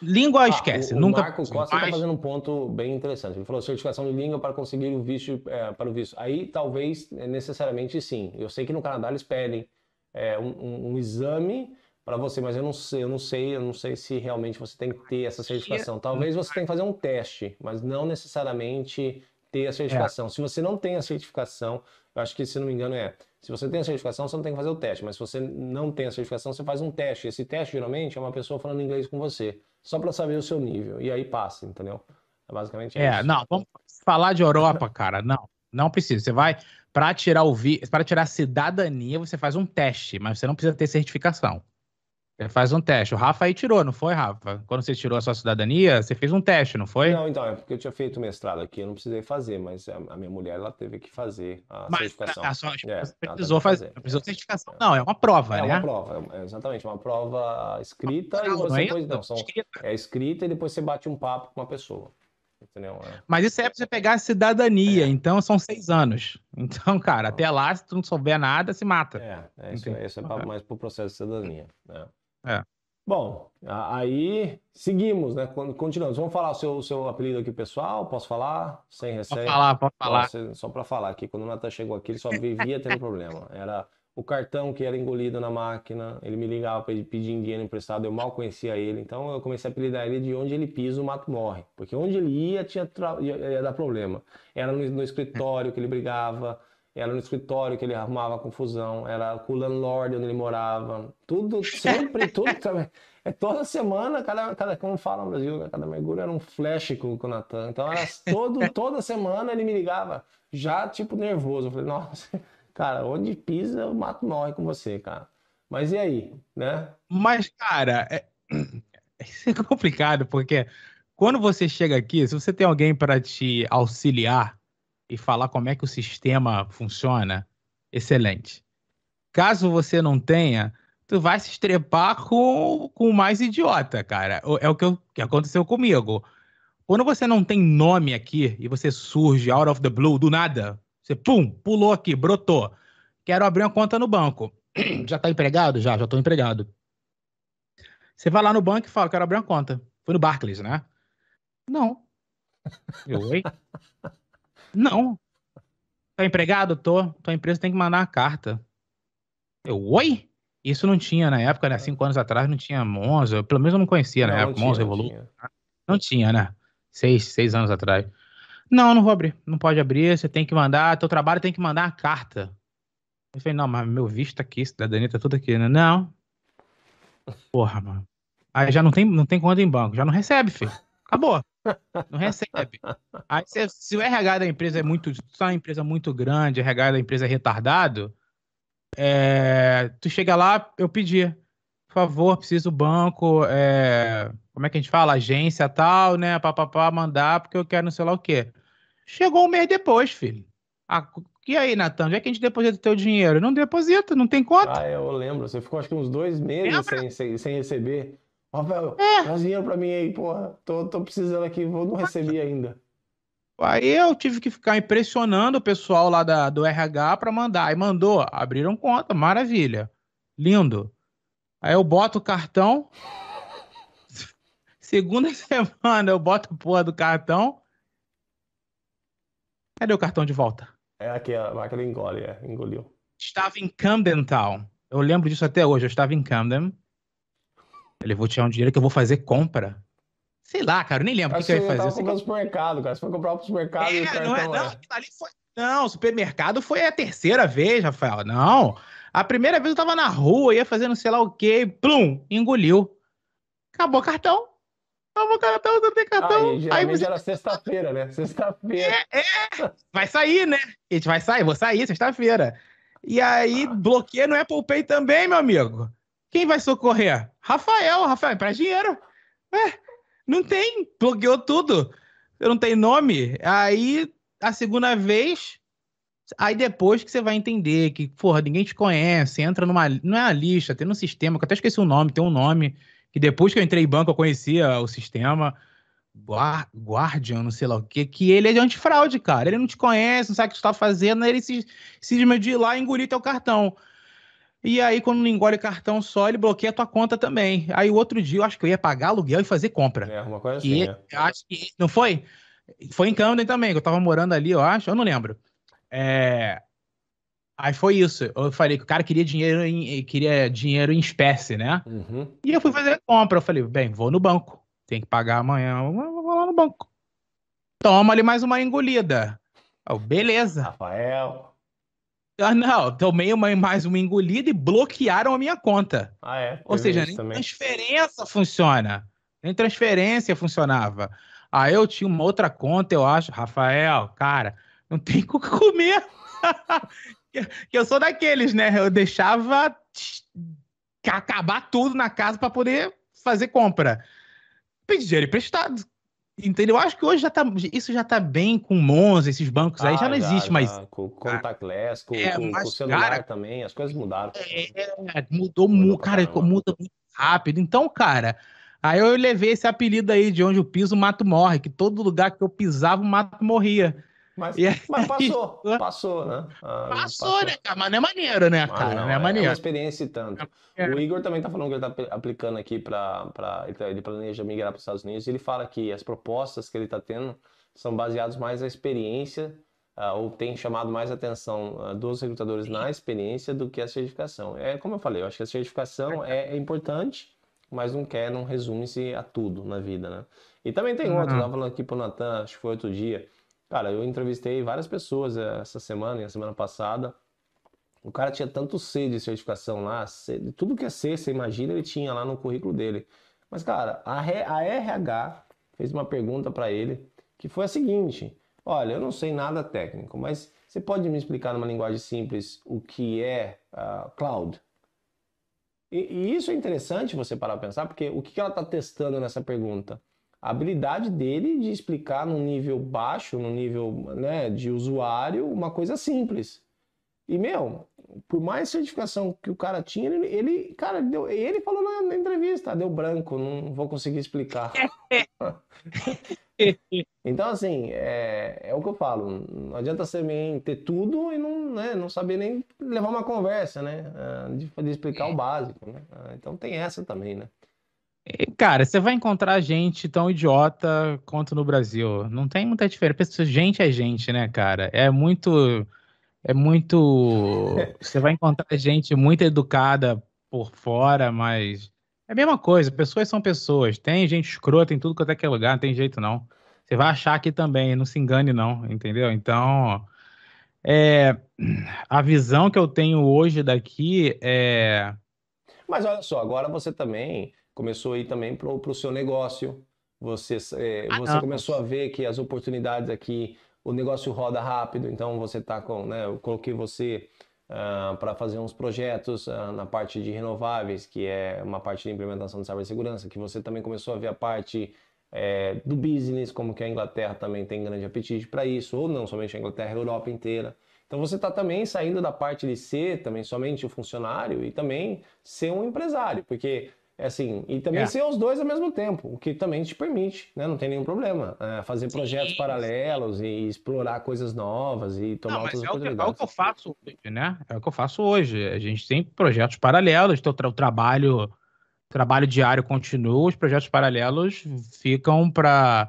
Língua ah, esquece. O, nunca. O Marco Costa está fazendo um ponto bem interessante. Ele falou certificação de língua para conseguir o visto é, para o visto. Aí talvez é, necessariamente sim. Eu sei que no Canadá eles pedem é, um, um, um, exame para você, mas eu não sei, eu não sei, eu não sei se realmente você tem que ter essa certificação. Talvez você tenha que fazer um teste, mas não necessariamente ter a certificação. É. Se você não tem a certificação, eu acho que se não me engano é se você tem a certificação, você não tem que fazer o teste, mas se você não tem a certificação, você faz um teste. Esse teste geralmente é uma pessoa falando inglês com você, só para saber o seu nível. E aí passa, entendeu? É basicamente é, isso. não, vamos falar de Europa, cara. Não, não precisa. Você vai para tirar o vi... para tirar a cidadania, você faz um teste, mas você não precisa ter certificação. Você faz um teste. O Rafa aí tirou, não foi, Rafa? Quando você tirou a sua cidadania, você fez um teste, não foi? Não, então, é porque eu tinha feito mestrado aqui, eu não precisei fazer, mas a minha mulher, ela teve que fazer a mas certificação. A sua é, precisou fazer. fazer. Precisou certificação. Não, é uma prova, é né? É uma prova, é, exatamente, uma prova escrita não, e você é depois, não, são, é escrita e depois você bate um papo com uma pessoa. Entendeu? É. Mas isso é pra você pegar a cidadania, é. então são seis anos. Então, cara, até lá, se tu não souber nada, se mata. É, é isso, isso é pra, mais pro processo de cidadania. Né? É. Bom, aí seguimos, né? Continuamos. Vamos falar o seu, seu apelido aqui pessoal? Posso falar? Sem receio? Pode falar, pode falar. Nossa, só para falar aqui, quando o Natan chegou aqui, ele só vivia tendo problema. Era o cartão que era engolido na máquina, ele me ligava para pedir dinheiro emprestado, eu mal conhecia ele, então eu comecei a apelidar ele de onde ele pisa o mato morre, porque onde ele ia tinha tra... ia dar problema. Era no, no escritório que ele brigava, era no escritório que ele arrumava confusão, era com o landlord onde ele morava, tudo, sempre, tudo. É toda semana, cada, cada, como fala no Brasil, né, cada mergulho era um flash com, com o Natan. Então, era todo, toda semana ele me ligava, já tipo nervoso. Eu falei, nossa, cara, onde pisa, o mato morre com você, cara. Mas e aí, né? Mas, cara, é... isso é complicado, porque quando você chega aqui, se você tem alguém para te auxiliar e falar como é que o sistema funciona, excelente. Caso você não tenha, tu vai se estrepar com, o mais idiota, cara. É o que, que aconteceu comigo. Quando você não tem nome aqui e você surge out of the blue, do nada, você pum, pulou aqui, brotou. Quero abrir uma conta no banco. Já tá empregado? Já, já tô empregado. Você vai lá no banco e fala, quero abrir uma conta. Foi no Barclays, né? Não. Eu, oi? Não. Tá empregado? Tô. Tua empresa tem que mandar uma carta. Eu, oi? Isso não tinha na época, né? Cinco anos atrás não tinha Monza. Pelo menos eu não conhecia na época. Monza, Revolution. Não tinha, né? Seis, seis anos atrás. Não, não vou abrir. Não pode abrir. Você tem que mandar. Teu trabalho tem que mandar a carta. Eu falei, não, mas meu visto tá aqui, cidadania tá tudo aqui, né? Não. Porra, mano. Aí já não tem, não tem conta em banco. Já não recebe, filho. Acabou. Não recebe. Aí se, se, o RH da empresa é muito. Se é uma empresa muito grande, o RH da empresa é retardado, é, tu chega lá, eu pedi. Por favor, preciso do banco. É, como é que a gente fala? Agência tal, né? Papapá, mandar, porque eu quero não sei lá o quê. Chegou um mês depois, filho. Ah, e aí, Natan, onde é que a gente deposita o teu dinheiro? Não deposita, não tem conta. Ah, eu lembro. Você ficou acho que uns dois meses sem, sem, sem receber. Rafael, é. traz dinheiro pra mim aí, porra. Tô, tô precisando aqui, vou não receber ainda. Aí eu tive que ficar impressionando o pessoal lá da, do RH para mandar. Aí mandou, abriram conta, maravilha. Lindo. Aí eu boto o cartão. Segunda semana eu boto a porra do cartão. Cadê o cartão de volta? É aqui, a máquina engole, é, engoliu. Estava em Camden Town. Eu lembro disso até hoje. Eu estava em Camden. Ele vou tirar um dinheiro que eu vou fazer compra. Sei lá, cara, eu nem lembro o que, que eu ia fazer. Você comprando supermercado, cara. Você foi comprar pro supermercado é, e o cartão não, é, não, ali foi, não, supermercado foi a terceira vez, Rafael. Não. A primeira vez eu tava na rua, ia fazendo sei lá o quê, plum, engoliu. Acabou o cartão. Acabou o cartão, não tem cartão. Aí, Aí você... era sexta-feira, né? Sexta-feira. É, é, vai sair, né? A gente vai sair, vou sair sexta-feira. E aí, ah. bloqueia no Apple Pay também, meu amigo. Quem vai socorrer? Rafael, Rafael, empresta dinheiro. É, não tem, bloqueou tudo. Eu não tenho nome. Aí, a segunda vez, aí depois que você vai entender que, porra, ninguém te conhece, entra numa. Não é a lista, tem um sistema, que eu até esqueci o nome, tem um nome, que depois que eu entrei em banco eu conhecia o sistema. Guardian, não sei lá o que, que ele é de antifraude, cara. Ele não te conhece, não sabe o que tu tá fazendo, ele se, se de ir lá e engolir teu cartão. E aí, quando não engole cartão só, ele bloqueia a tua conta também. Aí, o outro dia, eu acho que eu ia pagar aluguel e fazer compra. É, uma coisa assim, e, é. Acho que, não foi? Foi em Camden também, que eu tava morando ali, eu acho, eu não lembro. É... Aí foi isso. Eu falei que o cara queria dinheiro em, queria dinheiro em espécie, né? Uhum. E eu fui fazer compra. Eu falei, bem, vou no banco. Tem que pagar amanhã. Eu vou lá no banco. Toma ali mais uma engolida. Oh, beleza. Rafael. Ah, não, tomei uma, mais uma engolida e bloquearam a minha conta. Ah, é? Ou seja, nem também. transferência funciona. Nem transferência funcionava. Aí eu tinha uma outra conta, eu acho. Rafael, cara, não tem o que comer. que eu sou daqueles, né? Eu deixava acabar tudo na casa para poder fazer compra. Pedi dinheiro emprestado. Entendeu? Eu acho que hoje já tá, isso já tá bem com Monza, esses bancos aí, já não já, existe já. mais. Com contactless, com, é, com, com celular cara, também, as coisas mudaram. É, mudou muito, cara, muda muito rápido. Então, cara, aí eu levei esse apelido aí de onde o piso, o mato morre, que todo lugar que eu pisava, o mato morria. Mas, aí, mas passou, passou, né? Ah, passou, passou, né, cara? Mas não é maneiro, né, cara? Não, não, é, é maneiro. É uma experiência e tanto. É. O Igor também tá falando que ele tá aplicando aqui para. Tá, ele planeja migrar para os Estados Unidos. E ele fala que as propostas que ele tá tendo são baseadas mais na experiência, uh, ou tem chamado mais atenção uh, dos recrutadores na experiência do que a certificação. É como eu falei, eu acho que a certificação é, é importante, mas não quer, não resume-se a tudo na vida, né? E também tem outro, uhum. eu tava falando aqui pro Natan, acho que foi outro dia Cara, eu entrevistei várias pessoas eh, essa semana e a semana passada. O cara tinha tanto C de certificação lá, C, tudo que é C, você imagina, ele tinha lá no currículo dele. Mas, cara, a, a RH fez uma pergunta para ele que foi a seguinte: Olha, eu não sei nada técnico, mas você pode me explicar numa linguagem simples o que é uh, cloud? E, e, isso é interessante você parar para pensar, porque o que, que ela está testando nessa pergunta? A habilidade dele de explicar num nível baixo, num nível né, de usuário, uma coisa simples. E, meu, por mais certificação que o cara tinha, ele, ele cara, deu, ele falou na, na, entrevista, deu branco, não vou conseguir explicar. então, assim, é, é, o que eu falo, não adianta você ter tudo e não, né, não saber nem levar uma conversa, né, ah, de, de explicar o básico, né? Ah, então tem essa também, né. Cara, você vai encontrar gente tão idiota quanto no Brasil. Não tem muita diferença. Gente é gente, né, cara? É muito é muito. Você vai encontrar gente muito educada por fora, mas é a mesma coisa. Pessoas são pessoas. Tem gente escrota em tudo quanto é que é lugar, não tem jeito não. Você vai achar aqui também, não se engane não, entendeu? Então, é, a visão que eu tenho hoje daqui é. Mas olha só, agora você também começou a ir também para o seu negócio. Você, é, ah, você começou a ver que as oportunidades aqui o negócio roda rápido, então você está com, né, eu coloquei você uh, para fazer uns projetos uh, na parte de renováveis, que é uma parte de implementação de cibersegurança, que você também começou a ver a parte é, do business, como que a Inglaterra também tem grande apetite para isso, ou não somente a Inglaterra, a Europa inteira. Então você está também saindo da parte de ser também somente o funcionário e também ser um empresário, porque assim, e também é. ser os dois ao mesmo tempo, o que também te permite, né? Não tem nenhum problema. É, fazer sim, projetos paralelos sim. e explorar coisas novas e tomar Não, outras é oportunidades. é o que eu faço hoje, né? É o que eu faço hoje. A gente tem projetos paralelos, então o trabalho, trabalho diário continua, os projetos paralelos ficam para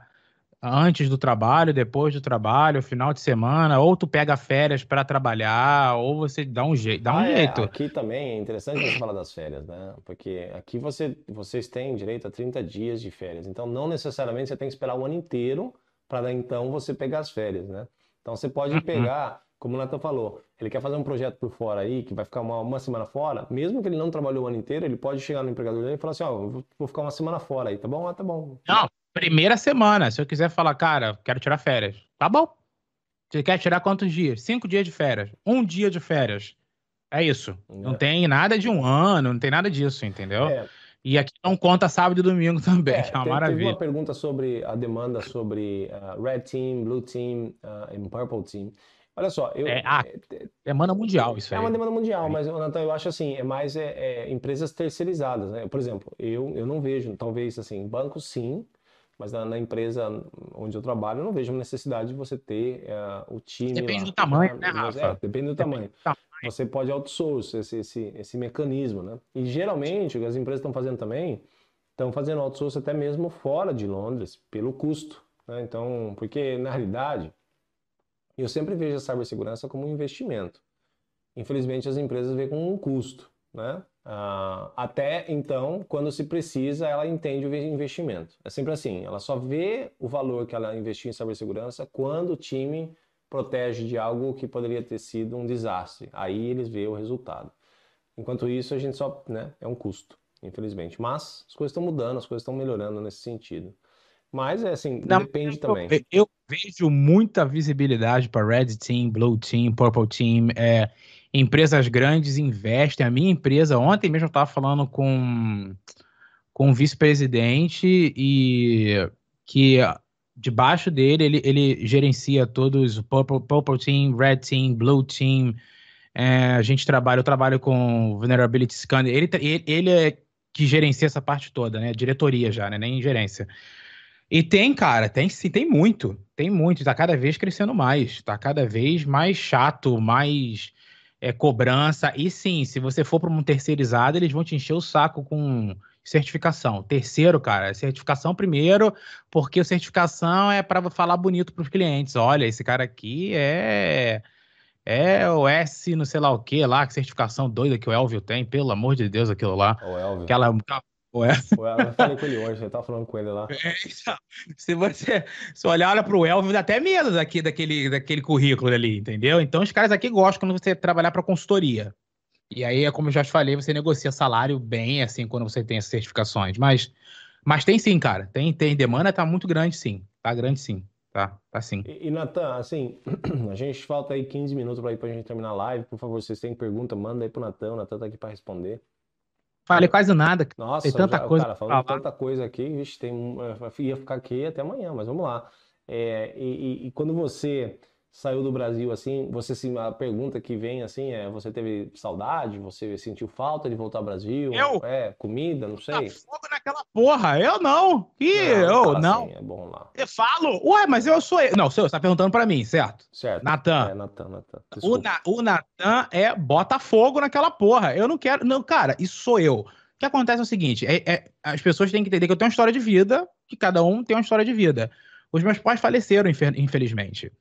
antes do trabalho, depois do trabalho, final de semana, ou tu pega férias para trabalhar, ou você dá um jeito, dá um ah, é. jeito. Aqui também é interessante você falar das férias, né? Porque aqui você, vocês têm direito a 30 dias de férias. Então não necessariamente você tem que esperar o ano inteiro para então você pegar as férias, né? Então você pode uhum. pegar, como o Nathan falou, ele quer fazer um projeto por fora aí, que vai ficar uma, uma semana fora, mesmo que ele não trabalhou o ano inteiro, ele pode chegar no empregador dele e falar assim, ó, oh, vou ficar uma semana fora aí, tá bom? Ah, tá bom. Não, Primeira semana, se eu quiser falar, cara, quero tirar férias. Tá bom. Você quer tirar quantos dias? Cinco dias de férias. Um dia de férias. É isso. É. Não tem nada de um ano, não tem nada disso, entendeu? É. E aqui não conta sábado e domingo também, é, que é uma tem, maravilha. Teve uma pergunta sobre a demanda sobre uh, Red Team, Blue Team uh, e Purple Team. Olha só, eu. É, ah, é, demanda mundial, isso é aí. É uma demanda mundial, mas, Nathan, eu acho assim, é mais é, é, empresas terceirizadas, né? Por exemplo, eu, eu não vejo, talvez assim, bancos sim, mas na, na, empresa onde eu trabalho, eu não vejo necessidade de você ter uh, o time. Depende lá, do tamanho, né, Rafa? É, depende do tamanho. Depende do tamanho. Você pode outsource esse, esse, esse mecanismo, né? E geralmente, o que as empresas estão fazendo também, estão fazendo outsource até mesmo fora de Londres, pelo custo. Né? Então, porque na realidade, eu sempre vejo a cibersegurança como um investimento. Infelizmente, as empresas veem como um custo, né? Uh, até então, quando se precisa, ela entende o investimento. É sempre assim, ela só vê o valor que ela investiu em cibersegurança quando o time protege de algo que poderia ter sido um desastre. Aí eles veem o resultado. Enquanto isso, a gente só, né, é um custo, infelizmente. Mas as coisas estão mudando, as coisas estão melhorando nesse sentido. Mas é assim, Não, depende eu, também. Eu vejo muita visibilidade para Red Team, Blue Team, Purple Team. É, empresas grandes investem. A minha empresa, ontem mesmo eu estava falando com, com um vice-presidente e que debaixo dele ele, ele gerencia todos o Purple, Purple Team, Red Team, Blue Team. É, a gente trabalha, eu trabalho com Vulnerability Scanner. Ele, ele, ele é que gerencia essa parte toda, né? Diretoria já, né? Nem gerência. E tem, cara, tem sim, tem muito. Tem muito. Tá cada vez crescendo mais. Tá cada vez mais chato, mais é, cobrança. E sim, se você for para um terceirizado, eles vão te encher o saco com certificação. Terceiro, cara, certificação primeiro, porque a certificação é para falar bonito para os clientes. Olha, esse cara aqui é é o S, não sei lá o que lá, que certificação doida que o Elvio tem, pelo amor de Deus, aquilo lá. O Elvio. Aquela, Ué? Eu falei com ele hoje, eu tava falando com ele lá. É, então, se você se olhar para o Elvio, dá até medo daqui, daquele, daquele currículo ali, entendeu? Então, os caras aqui gostam quando você trabalhar para consultoria. E aí, como eu já te falei, você negocia salário bem, assim, quando você tem essas certificações. Mas, mas tem sim, cara. Tem, tem demanda, tá muito grande, sim. Tá grande, sim. Tá, tá sim. E, e Natan, assim, a gente falta aí 15 minutos para ir pra gente terminar a live. Por favor, vocês têm pergunta, manda aí pro Natan. O Natan tá aqui para responder. Falei quase nada. Nossa, tem tanta já, coisa. Cara, falando tanta coisa aqui, vixe, tem, ia ficar aqui até amanhã, mas vamos lá. É, e, e, e quando você saiu do Brasil assim, você assim, a pergunta que vem assim é, você teve saudade, você sentiu falta de voltar ao Brasil? Eu? É, comida, não sei. Tá fogo naquela porra, eu não. Não, eu não. Assim, é bom lá. Eu falo, ué, mas eu sou eu. Não, você tá perguntando para mim, certo? Certo. Natan. É, Natan, Natan. O, Na, o Natan é bota fogo naquela porra. Eu não quero, não, cara, isso sou eu. O que acontece é o seguinte, é, é, as pessoas têm que entender que eu tenho uma história de vida, que cada um tem uma história de vida. Os meus pais faleceram, infelizmente.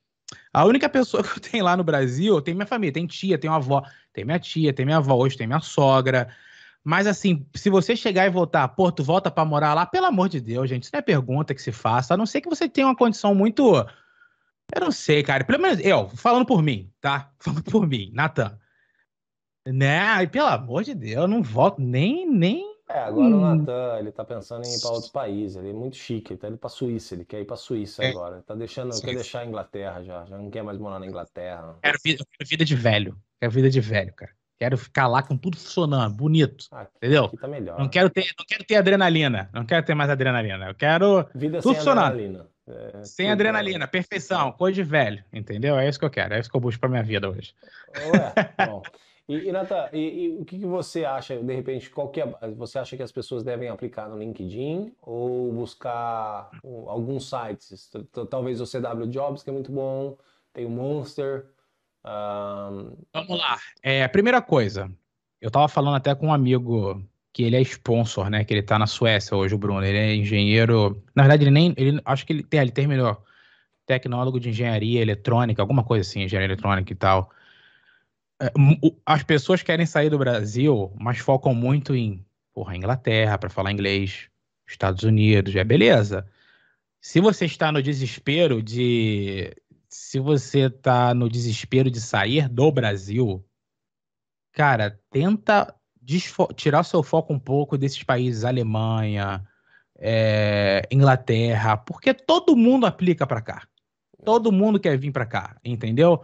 A única pessoa que eu tenho lá no Brasil, tem minha família, tem tia, tem avó, tem minha tia, tem minha avó, hoje tem minha sogra. Mas assim, se você chegar e voltar, pô, tu volta para morar lá, pelo amor de Deus, gente, isso não é pergunta que se faça, a não ser que você tenha uma condição muito. Eu não sei, cara. Pelo menos eu, falando por mim, tá? Falando por mim, Natan. Né? E pelo amor de Deus, eu não volto nem, nem é, agora hum. o Natan, ele tá pensando em ir para outros países, ele é muito chique, ele tá indo pra Suíça, ele quer ir pra Suíça é. agora. Ele tá deixando, quer deixar a Inglaterra já, já não quer mais morar na Inglaterra. Quero vida, vida de velho, quero vida de velho, cara. Quero ficar lá com tudo funcionando, bonito. Ah, aqui, entendeu? Aqui tá melhor. Não quero, ter, não quero ter adrenalina. Não quero ter mais adrenalina. Eu quero Vida tudo sem funcionando. Adrenalina. É, sem adrenalina, perfeição, coisa de velho. Entendeu? É isso que eu quero. É isso que eu busco pra minha vida hoje. Ué, bom. E, e, Nata, e, e, o que, que, você acha, de repente, qual que é, você acha que as pessoas devem aplicar no LinkedIn ou buscar alguns sites? Talvez o CW Jobs, que é muito bom, tem o Monster. Um... Vamos lá. É, primeira coisa, eu estava falando até com um amigo que ele é sponsor, né? Que ele está na Suécia hoje, o Bruno. Ele é engenheiro. Na verdade, ele nem. Ele, acho que ele, ele terminou tecnólogo de engenharia eletrônica, alguma coisa assim, engenharia eletrônica e tal. É, as pessoas querem sair do Brasil, mas focam muito em porra, Inglaterra para falar inglês, Estados Unidos, é beleza. Se você está no desespero de se você está no desespero de sair do Brasil, cara, tenta tirar seu foco um pouco desses países, Alemanha, é, Inglaterra, porque todo mundo aplica para cá. Todo mundo quer vir para cá, entendeu?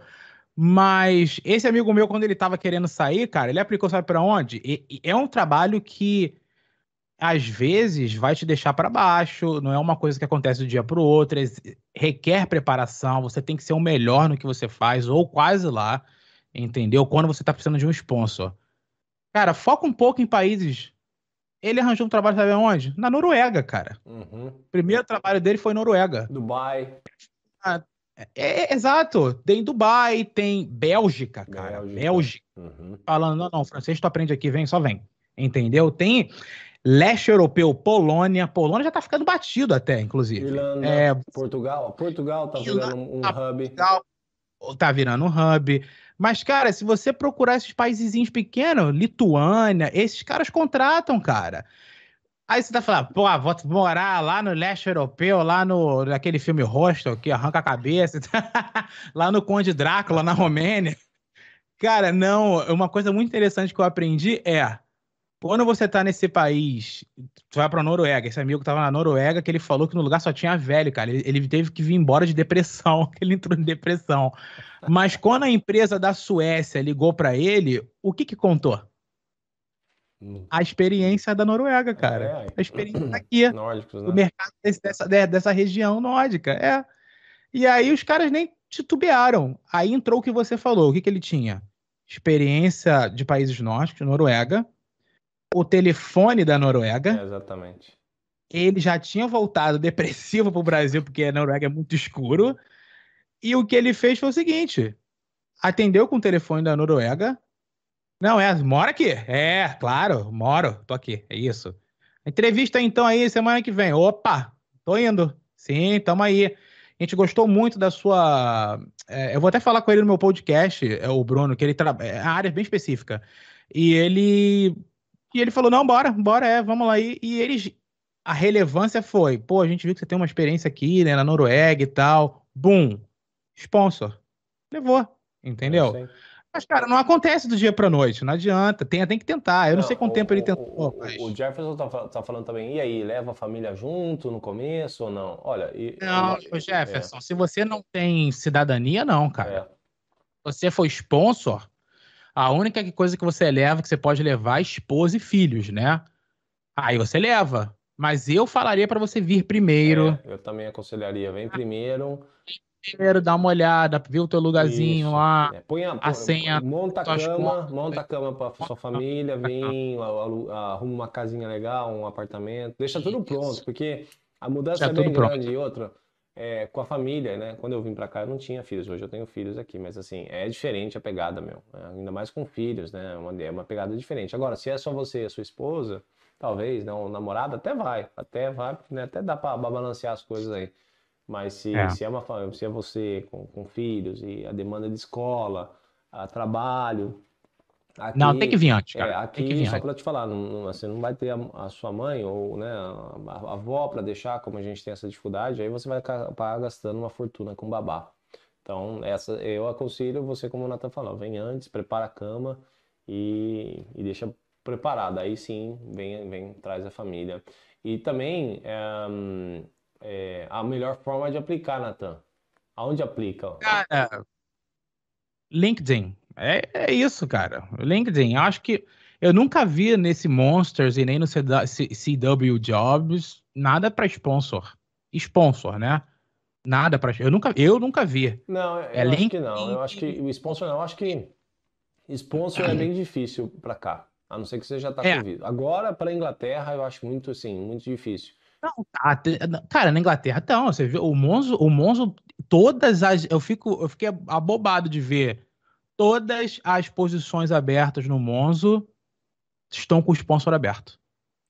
Mas esse amigo meu, quando ele tava querendo sair, cara, ele aplicou, sabe para onde? E, é um trabalho que às vezes vai te deixar para baixo, não é uma coisa que acontece do dia para o outro, requer preparação, você tem que ser o melhor no que você faz, ou quase lá, entendeu? Quando você tá precisando de um sponsor. Cara, foca um pouco em países. Ele arranjou um trabalho, sabe onde? Na Noruega, cara. Uhum. O primeiro trabalho dele foi Noruega. Dubai. Ah, é, é, exato. Tem Dubai, tem Bélgica, cara. Bélgica. Bélgica. Uhum. Falando, não, não, francês tu aprende aqui, vem, só vem. Entendeu? Tem leste europeu, Polônia. Polônia já tá ficando batido até, inclusive. Irlanda, é, Portugal. Portugal tá Irlanda, virando um, hub. Portugal tá virando um hub. Mas, cara, se você procurar esses países pequenos, Lituânia, esses caras contratam, cara. Aí você tá falando, pô, vou morar lá no leste europeu, lá no naquele filme Hostel, que arranca a cabeça, lá no Conde Drácula, na Romênia. Cara, não, uma coisa muito interessante que eu aprendi é, quando você tá nesse país, tu vai pra Noruega, esse amigo tava na Noruega, que ele falou que no lugar só tinha velho, cara, ele, ele teve que vir embora de depressão, ele entrou em depressão. Mas quando a empresa da Suécia ligou para ele, o que que contou? A experiência da Noruega, cara. É, a experiência aqui. Nórdicos, né? O mercado desse, dessa, dessa região nórdica. É. E aí os caras nem titubearam. Aí entrou o que você falou. O que, que ele tinha? Experiência de países nórdicos, Noruega. O telefone da Noruega. É, exatamente. Ele já tinha voltado depressivo para o Brasil, porque a Noruega é muito escuro. E o que ele fez foi o seguinte: atendeu com o telefone da Noruega, não, é, mora aqui. É, claro, moro, tô aqui, é isso. Entrevista então aí semana que vem. Opa, tô indo. Sim, tamo aí. A gente gostou muito da sua. É, eu vou até falar com ele no meu podcast, é o Bruno, que ele trabalha. É área bem específica. E ele. E ele falou: não, bora, bora, é, vamos lá. E, e eles. A relevância foi: pô, a gente viu que você tem uma experiência aqui, né, na Noruega e tal. Boom. Sponsor. Levou. Entendeu? Mas, cara, não acontece do dia pra noite, não adianta. Tem, tem que tentar. Eu não, não sei quanto o, tempo ele tentou. O, mas... o Jefferson tá, tá, falando também, e aí, leva a família junto no começo ou não? Olha. E, não, e, Jefferson, é. se você não tem cidadania, não, cara. É. Você foi sponsor. A única coisa que você leva, que você pode levar, é esposa e filhos, né? Aí você leva. Mas eu falaria para você vir primeiro. É, eu também aconselharia, vem primeiro. Primeiro, dá uma olhada, vê o teu lugarzinho Isso. lá. É, põe a, a senha, monta a cama, contas. monta a cama para sua família, vem, arruma uma casinha legal, um apartamento, deixa tudo Isso. pronto, porque a mudança é bem tudo pronto. grande. E outra, é, com a família, né? Quando eu vim para cá, eu não tinha filhos, hoje eu tenho filhos aqui, mas assim, é diferente a pegada, meu. É, ainda mais com filhos, né? É uma, é uma pegada diferente. Agora, se é só você e a sua esposa, talvez, não, o namorado até vai, até vai, né? Até dá para balancear as coisas aí. Mas se É. se é uma se é você com, com filhos e a demanda de escola, a trabalho, Não, tem que aqui, vir antes, é, cara. Tem que aqui vir só para te falar, não, não- você não vai ter a, a sua mãe ou né, a, a avó para deixar, como a gente tem essa dificuldade, aí você vai acabar gastando uma fortuna com babá. Então, essa eu aconselho você, como o Nathan falou, vem antes, prepara a cama e, e deixa preparada. Aí sim, vem, vem, traz a família. E também é, é, a melhor forma de aplicar, Nathan. Aonde aplica? Cara, LinkedIn. É, é isso, cara. LinkedIn. Eu acho que eu nunca vi nesse Monsters e nem no CW Jobs nada para sponsor. Sponsor, né? Nada para. Eu nunca, eu nunca vi. Não, É eu acho que LinkedIn. não. Eu acho que o sponsor não. Eu acho que sponsor é bem difícil para cá. A não ser que você já está É. com visto. Agora, para Inglaterra, eu acho muito, assim, muito difícil. Não, tá, cara, na Inglaterra, não. Você viu o Monzo, o Monzo, todas as. Eu fico, eu fiquei abobado de ver todas as posições abertas no Monzo estão com o sponsor aberto.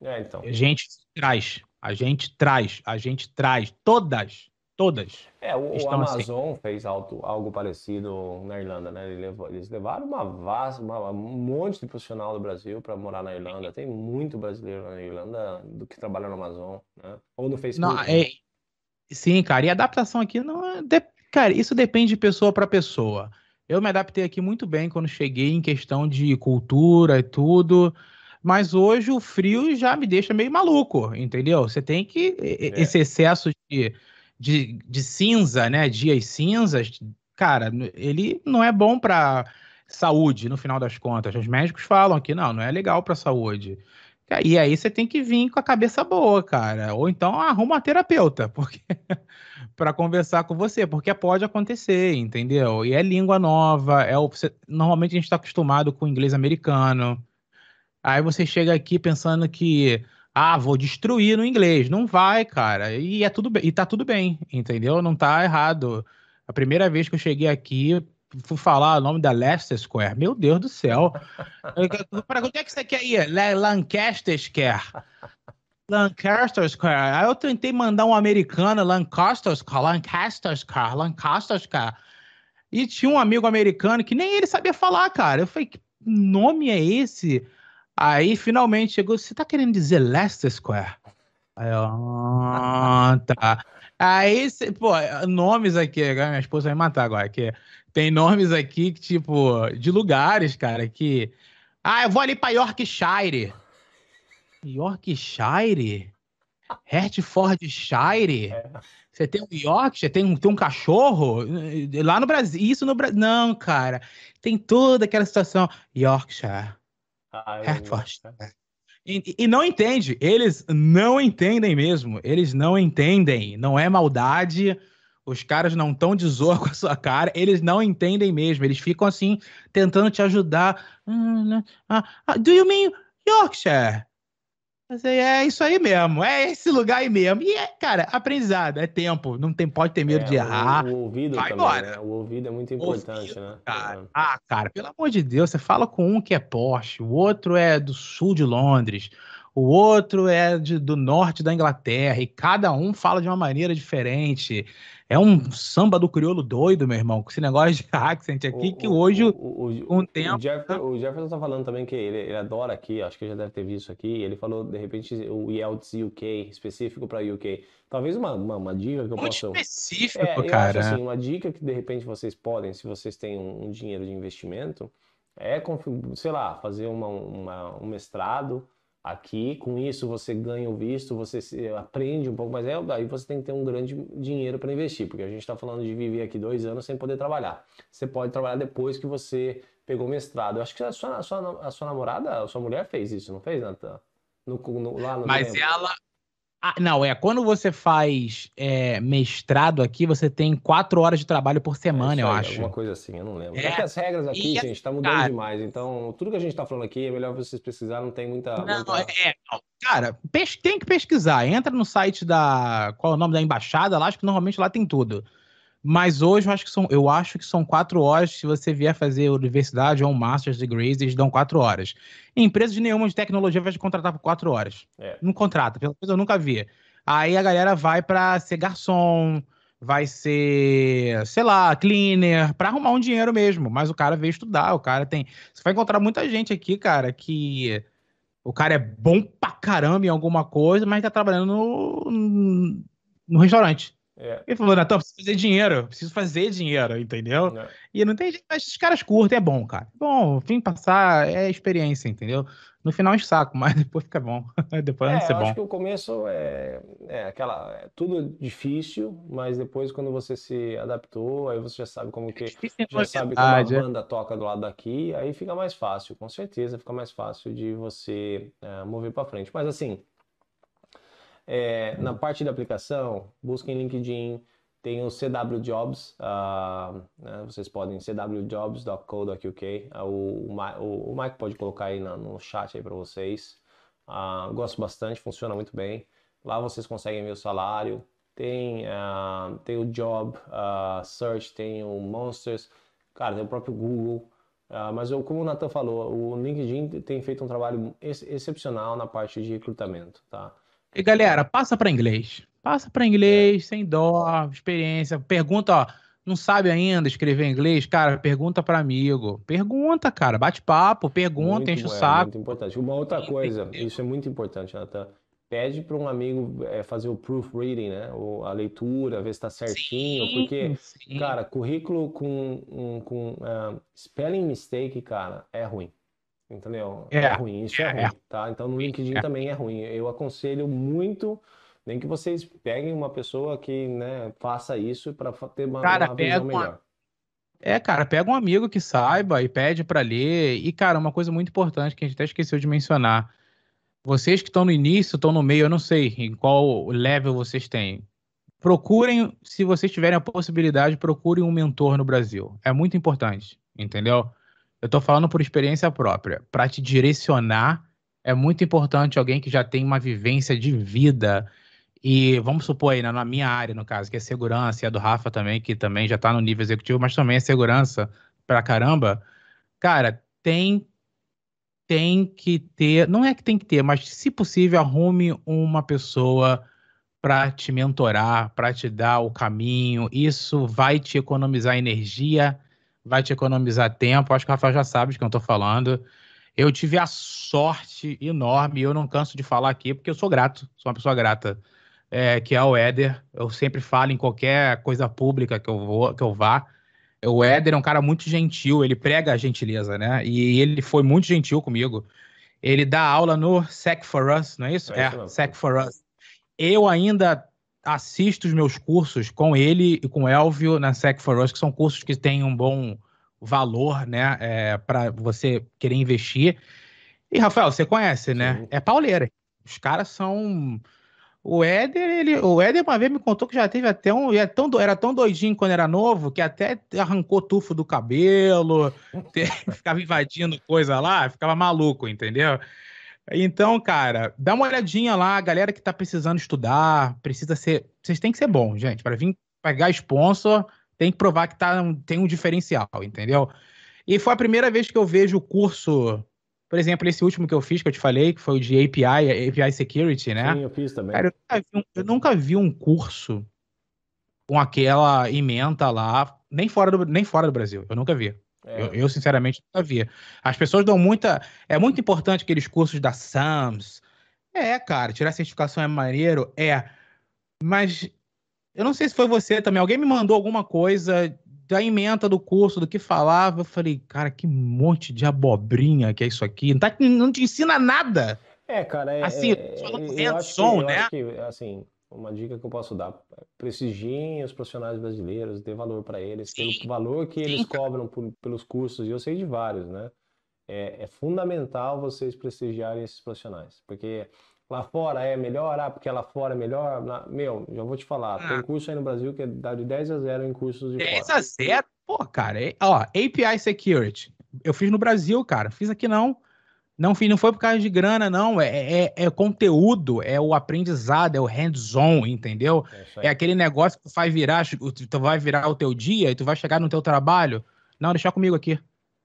É, então. A gente traz, a gente traz, a gente traz, todas, todas. É, o, o assim. Amazon fez algo, algo parecido na Irlanda, né? Eles levaram uma vasta, uma- um monte de profissional do Brasil para morar na Irlanda. Tem muito brasileiro na Irlanda do que trabalha no Amazon, né? Ou no Facebook. Não, né? é, sim, cara, e a adaptação aqui não é, de- cara, isso depende de pessoa para pessoa. Eu me adaptei aqui muito bem quando cheguei em questão de cultura e tudo, mas hoje o frio já me deixa meio maluco, entendeu? Você tem que É. esse excesso de, de, de cinza, né, dias cinzas, cara, ele não é bom para saúde, no final das contas. Os médicos falam que não, não é legal para saúde. E aí você tem que vir com a cabeça boa, cara. Ou então arruma uma terapeuta, porque para conversar com você, porque pode acontecer, entendeu? E é língua nova, é o, normalmente a gente está acostumado com o inglês americano. Aí você chega aqui pensando que ah, vou destruir no inglês. Não vai, cara. E é tudo bem, e tá tudo bem, entendeu? Não tá errado. A primeira vez que eu cheguei aqui, fui falar o nome da Leicester Square. Meu Deus do céu. Para onde é que você quer ir? La- Lancaster Square. Lancaster Square. Aí eu tentei mandar um americano, Lancaster Square, Lancaster Square, Lancaster Square. E tinha um amigo americano que nem ele sabia falar, cara. Eu falei, que nome é esse? Aí finalmente chegou, você tá querendo dizer Leicester Square? Aí eu, ah, tá. Aí, pô, nomes aqui, agora minha esposa vai me matar agora, que tem nomes aqui que, tipo, de lugares, cara, que. Ah, eu vou ali pra Yorkshire. Yorkshire? Hertfordshire? Você tem um Yorkshire, tem um, tem um cachorro? Lá no Brasil, isso no Brasil. Não, cara. Tem toda aquela situação. Yorkshire, Ah, eu- Hertfordshire. E, e não entende. Eles não entendem mesmo. Eles não entendem. Não é maldade. Os caras não estão de zoa com a sua cara. Eles não entendem mesmo. Eles ficam assim, tentando te ajudar. Ah, né? Ah, ah, do you mean Yorkshire? Sei, É isso aí mesmo. É esse lugar aí mesmo. E é, cara, aprendizado. É tempo. Não tem, pode ter medo É, de errar. O, o ouvido Vai também, embora. né? O ouvido é muito importante, Ouvido, né? Cara, ah, cara, pelo amor de Deus, você fala com um que é Porsche, o outro é do sul de Londres, o outro é de- do norte da Inglaterra, e cada um fala de uma maneira diferente. É um samba do crioulo doido, meu irmão, com esse negócio de accent aqui, que hoje, o, o, com o o, tempo- Jefferson, o Jefferson tá falando também que ele, ele adora aqui, acho que já deve ter visto aqui. Ele falou, de repente, o Yelts UK, específico para UK. Talvez uma, uma, uma dica que eu muito possa. específico, É, cara. acho assim, uma dica que de repente vocês podem, se vocês têm um, um dinheiro de investimento, é, sei lá, fazer uma, uma- um mestrado Aqui, com isso, você ganha o visto, você aprende um pouco, mas é, aí você tem que ter um grande dinheiro para investir, porque a gente está falando de viver aqui dois anos sem poder trabalhar. Você pode trabalhar depois que você pegou mestrado. Eu acho que a sua, a sua, a sua namorada, a sua mulher fez isso, não fez, Natan? No, no, lá no Mas ela, ah, não, é quando você faz é, mestrado aqui, você tem quatro horas de trabalho por semana, é eu acho. Alguma coisa assim, eu não lembro. É, é que as regras aqui, e, gente, tá mudando cara, demais. Então, tudo que a gente tá falando aqui é melhor vocês pesquisarem, não tem muita. Não, muita... É, cara, tem que pesquisar. Entra no site da. Qual é o nome da embaixada lá? Acho que normalmente lá tem tudo. Mas hoje eu acho que são, eu acho que são quatro horas. Se você vier fazer universidade ou um Master's Degree, eles dão quatro horas. Empresas nenhuma de tecnologia vai te contratar por quatro horas. É. Não contrata, pelo menos eu nunca vi. Aí a galera vai para ser garçom, vai ser, sei lá, cleaner, para arrumar um dinheiro mesmo. Mas o cara veio estudar, o cara tem. Você vai encontrar muita gente aqui, cara, que o cara é bom pra caramba em alguma coisa, mas tá trabalhando no, no restaurante. É. Ele falou, Natan, preciso fazer dinheiro, preciso fazer dinheiro, entendeu? É. E não tem jeito, mas esses caras curtem, é bom, cara. Bom, fim passar é experiência, entendeu? No final é um saco, mas depois fica bom. depois é, vai ser bom. acho que o começo é, é aquela. É tudo difícil, mas depois quando você se adaptou, aí você já sabe como que. É já sabe como a banda toca do lado daqui, aí fica mais fácil, com certeza fica mais fácil de você é, mover para frente. Mas assim, é, na parte da aplicação, busquem LinkedIn, tem o CW Jobs, uh, né, vocês podem cwjobs.co.uk, uh, o, o, o Mike pode colocar aí no, no chat aí para vocês. Uh, gosto bastante, funciona muito bem. Lá vocês conseguem ver o salário, tem, uh, tem o Job Search, tem o Monsters, cara, tem o próprio Google. mas eu, como o Nathan falou, o LinkedIn tem feito um trabalho ex excepcional na parte de recrutamento, tá? E galera, passa para inglês. Passa para inglês, sem dó, experiência. Pergunta, ó, não sabe ainda escrever inglês? Cara, pergunta para amigo. Pergunta, cara, bate papo, pergunta, muito, enche o é, saco. Muito importante. Uma outra coisa, isso é muito importante, Nathan. Pede para um amigo é, fazer o proofreading, né? O, a leitura, ver se está certinho, sim, porque, sim. cara, currículo com, com uh, spelling mistake, cara, é ruim. Entendeu? É, é ruim, isso é, é ruim, tá? Então no LinkedIn é. também é ruim. Eu aconselho muito, nem que vocês peguem uma pessoa que, né, faça isso para ter uma, cara, uma visão melhor. Uma... É, cara, pega um amigo que saiba e pede para ler. E, cara, uma coisa muito importante que a gente até esqueceu de mencionar. Vocês que estão no início, estão no meio, eu não sei em qual level vocês têm. Procurem, se vocês tiverem a possibilidade, procurem um mentor no Brasil. É muito importante, entendeu? Eu estou falando por experiência própria. Para te direcionar, é muito importante alguém que já tem uma vivência de vida. E vamos supor aí, na minha área, no caso, que é segurança, e a do Rafa também, que também já está no nível executivo, mas também é segurança pra caramba. Cara, tem tem que ter, não é que tem que ter, mas se possível, arrume uma pessoa para te mentorar, para te dar o caminho. Isso vai te economizar energia vai te economizar tempo. Acho que o Rafael já sabe de quem eu estou falando. Eu tive a sorte enorme, eu não canso de falar aqui, porque eu sou grato, sou uma pessoa grata, é, que é o Éder. Eu sempre falo em qualquer coisa pública que eu, vou, que eu vá. O Éder é um cara muito gentil, ele prega a gentileza, né? E ele foi muito gentil comigo. Ele dá aula no Sec for Us, não é isso? É, é Sec for Us. Eu ainda assisto os meus cursos com ele e com o Elvio na Sec for Us, que são cursos que têm um bom valor, né, é, para você querer investir. E, Rafael, você conhece, né? Sim. É pauleira. Os caras são. O Éder, ele, o Éder uma vez me contou que já teve até um. Era tão, era tão doidinho quando era novo que até arrancou tufo do cabelo, ficava invadindo coisa lá, ficava maluco, entendeu? Então, cara, dá uma olhadinha lá, a galera que tá precisando estudar, precisa ser. Vocês têm que ser bom, gente. Para vir pegar sponsor, tem que provar que tá, tem um diferencial, entendeu? E foi a primeira vez que eu vejo o curso, por exemplo, esse último que eu fiz, que eu te falei, que foi o de API, API Security, né? Sim, eu fiz também. Cara, eu nunca vi um, eu nunca vi um curso com aquela ementa lá, nem fora do, nem fora do Brasil. Eu nunca vi. É. Eu, eu, sinceramente, nunca vi. As pessoas dão muita. É muito importante aqueles cursos da SAMS. É, cara, tirar certificação é maneiro? É. Mas eu não sei se foi você também. Alguém me mandou alguma coisa da emenda do curso, do que falava. Eu falei, cara, que monte de abobrinha que é isso aqui. Não, tá, não te ensina nada. É, cara, é, Assim, é, falando eu acho que, hands-on, eu né? acho que, assim, uma dica que eu posso dar, prestigiem os profissionais brasileiros, dê valor para eles, pelo Sim, valor que eles sim, cobram por- pelos cursos, e eu sei de vários, né? É, é fundamental vocês prestigiarem esses profissionais, porque lá fora é melhor, ah, porque lá fora é melhor, lá- meu, já vou te falar, tem Ah, curso aí no Brasil que é dá de 10 a 0 em cursos de 10 fora. a 0. Pô, cara, é- ó, API Security. Eu fiz no Brasil, cara. Fiz aqui não. Não fiz, não foi por causa de grana, não. É, é, é conteúdo, é o aprendizado, é o hands-on, entendeu? É É aquele negócio que tu vai virar, tu vai virar o teu dia e tu vai chegar no teu trabalho. Não, deixa comigo aqui.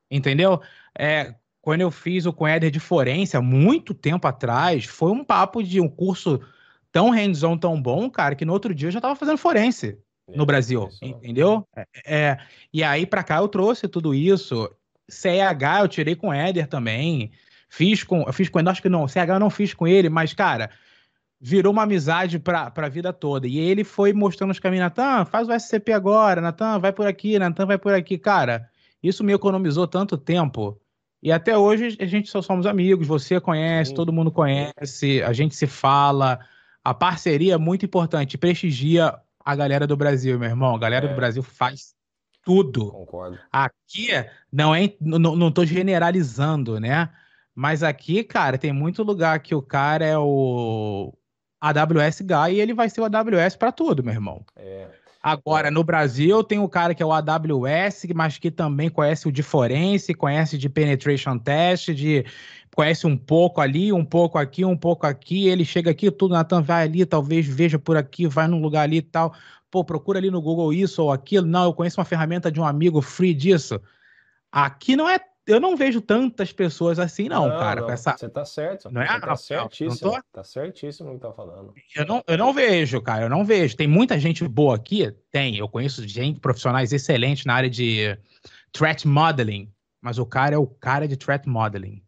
Entendeu? É, quando eu fiz o com Éder de forense, há muito tempo atrás, foi um papo de um curso tão hands-on, tão bom, cara, que no outro dia eu já tava fazendo forense no É, Brasil, entendeu? É, é, e aí pra cá eu trouxe tudo isso. CEH eu tirei com o Éder também. Fiz com, fiz com ele, acho que não, CH eu não fiz com ele, mas cara, virou uma amizade pra, pra vida toda. E ele foi mostrando os caminhos, Natan, faz o SCP agora, Natan, vai por aqui, Natan, vai por aqui. Cara, isso me economizou tanto tempo. E até hoje a gente só somos amigos, você conhece, Sim. todo mundo conhece, a gente se fala. A parceria é muito importante, prestigia a galera do Brasil, meu irmão. A galera É. do Brasil faz tudo. Concordo. Aqui, não é, não, não tô generalizando, né? Mas aqui, cara, tem muito lugar que o cara é o AWS Guy e ele vai ser o AWS para tudo, meu irmão. É, Agora, no Brasil, tem o cara que é o AWS, mas que também conhece o de forense, conhece de penetration test, de conhece um pouco ali, um pouco aqui, um pouco aqui. Ele chega aqui, tudo, Natan, vai ali, talvez veja por aqui, vai num lugar ali e tal. Pô, procura ali no Google isso ou aquilo. Não, eu conheço uma ferramenta de um amigo free disso. Aqui não é. Eu não vejo tantas pessoas assim, não, cara. com essa- Você tá certo. Não é, Você tá Rafael? Não certíssimo. tô? Tá certíssimo no que tá falando. Eu não, eu não vejo, cara, eu não vejo. Tem muita gente boa aqui? Tem. Eu conheço gente, profissionais excelentes na área de threat modeling, mas o cara é o cara de threat modeling.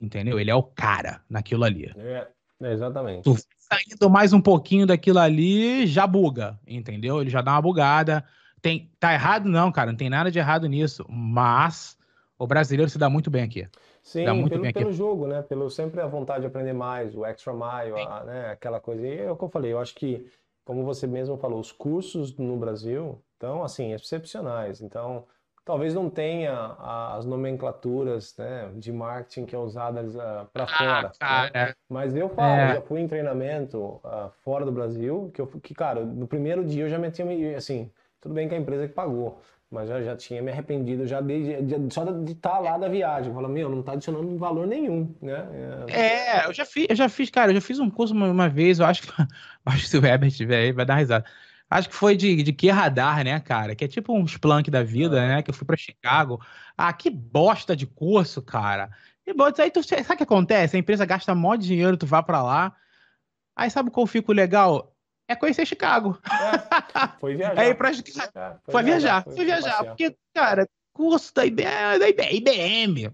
Entendeu? Ele é o cara naquilo ali. É, é, exatamente. Tu saindo mais um pouquinho daquilo ali, já buga, entendeu? Ele já dá uma bugada. Tem, tá errado? Não, cara, não tem nada de errado nisso. Mas o brasileiro se dá muito bem aqui. Sim, pelo, pelo jogo, né? Pelo sempre a vontade de aprender mais, o extra mile, a- né? Aquela coisa. E é o que eu falei, eu acho que, como você mesmo falou, os cursos no Brasil estão, assim, excepcionais. Então, talvez não tenha a- as nomenclaturas, né, de marketing que é usadas para fora, né? cara. Mas eu falo, É. já fui em treinamento ah, fora do Brasil, que, eu, que, cara, no primeiro dia eu já me tinha, me- assim, tudo bem que a empresa que pagou, mas eu já tinha me arrependido já de, de- só de estar lá da viagem. Fala, meu, não tá adicionando valor nenhum, né? É, É, eu já fiz, eu já fiz, cara, eu já fiz um curso uma, uma vez, eu acho que, acho que se o Herbert estiver aí, vai dar risada. Acho que foi de, de que radar, né, cara? Que é tipo um Splunk da vida, Ah. né? Que eu fui pra Chicago. Ah, que bosta de curso, cara. Que bosta. Aí tu, sabe o que acontece? A empresa gasta mó dinheiro, tu vai pra lá. Aí sabe qual fica o legal? É conhecer Chicago. É, foi viajar. É ir pra Chicago. É, Foi viajar, foi viajar. passear. Porque, cara, curso da IBM, da IBM.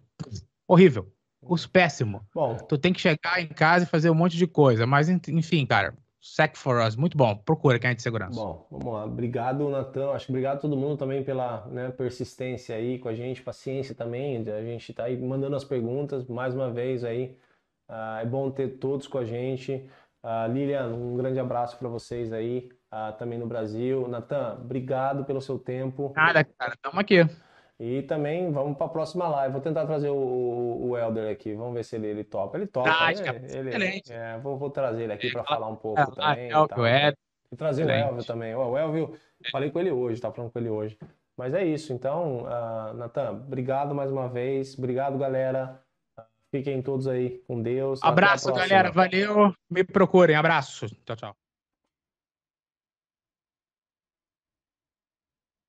Horrível. Curso péssimo. Bom, Tu tem que chegar em casa e fazer um monte de coisa. Mas, en- enfim, cara, Sec for Us, muito bom. Procura quem é de segurança. Bom, vamos lá. Obrigado, Natan. Acho que obrigado a todo mundo também pela, né, persistência aí com a gente, paciência também. A gente tá aí mandando as perguntas mais uma vez aí. Ah, é bom ter todos com a gente. Ah, Lilian, um grande abraço para vocês aí, ah, também no Brasil. Natan, obrigado pelo seu tempo. Nada, cara, tamo aqui. E também vamos para a próxima live. Vou tentar trazer o, o, o Elder aqui. Vamos ver se ele, ele topa. Ele topa, Ah, né? é Ele, excelente. é, vou, vou trazer ele aqui para falar um pouco Ah, também. o que tal. é. E trazer o Excelente. Elvio também. O Elvio, falei com ele hoje, tá falando com ele hoje. Mas é isso. Então, uh, Natan, obrigado mais uma vez. Obrigado, galera. Fiquem todos aí com Deus. Abraço, galera. Valeu. Me procurem. Abraço. Tchau, tchau.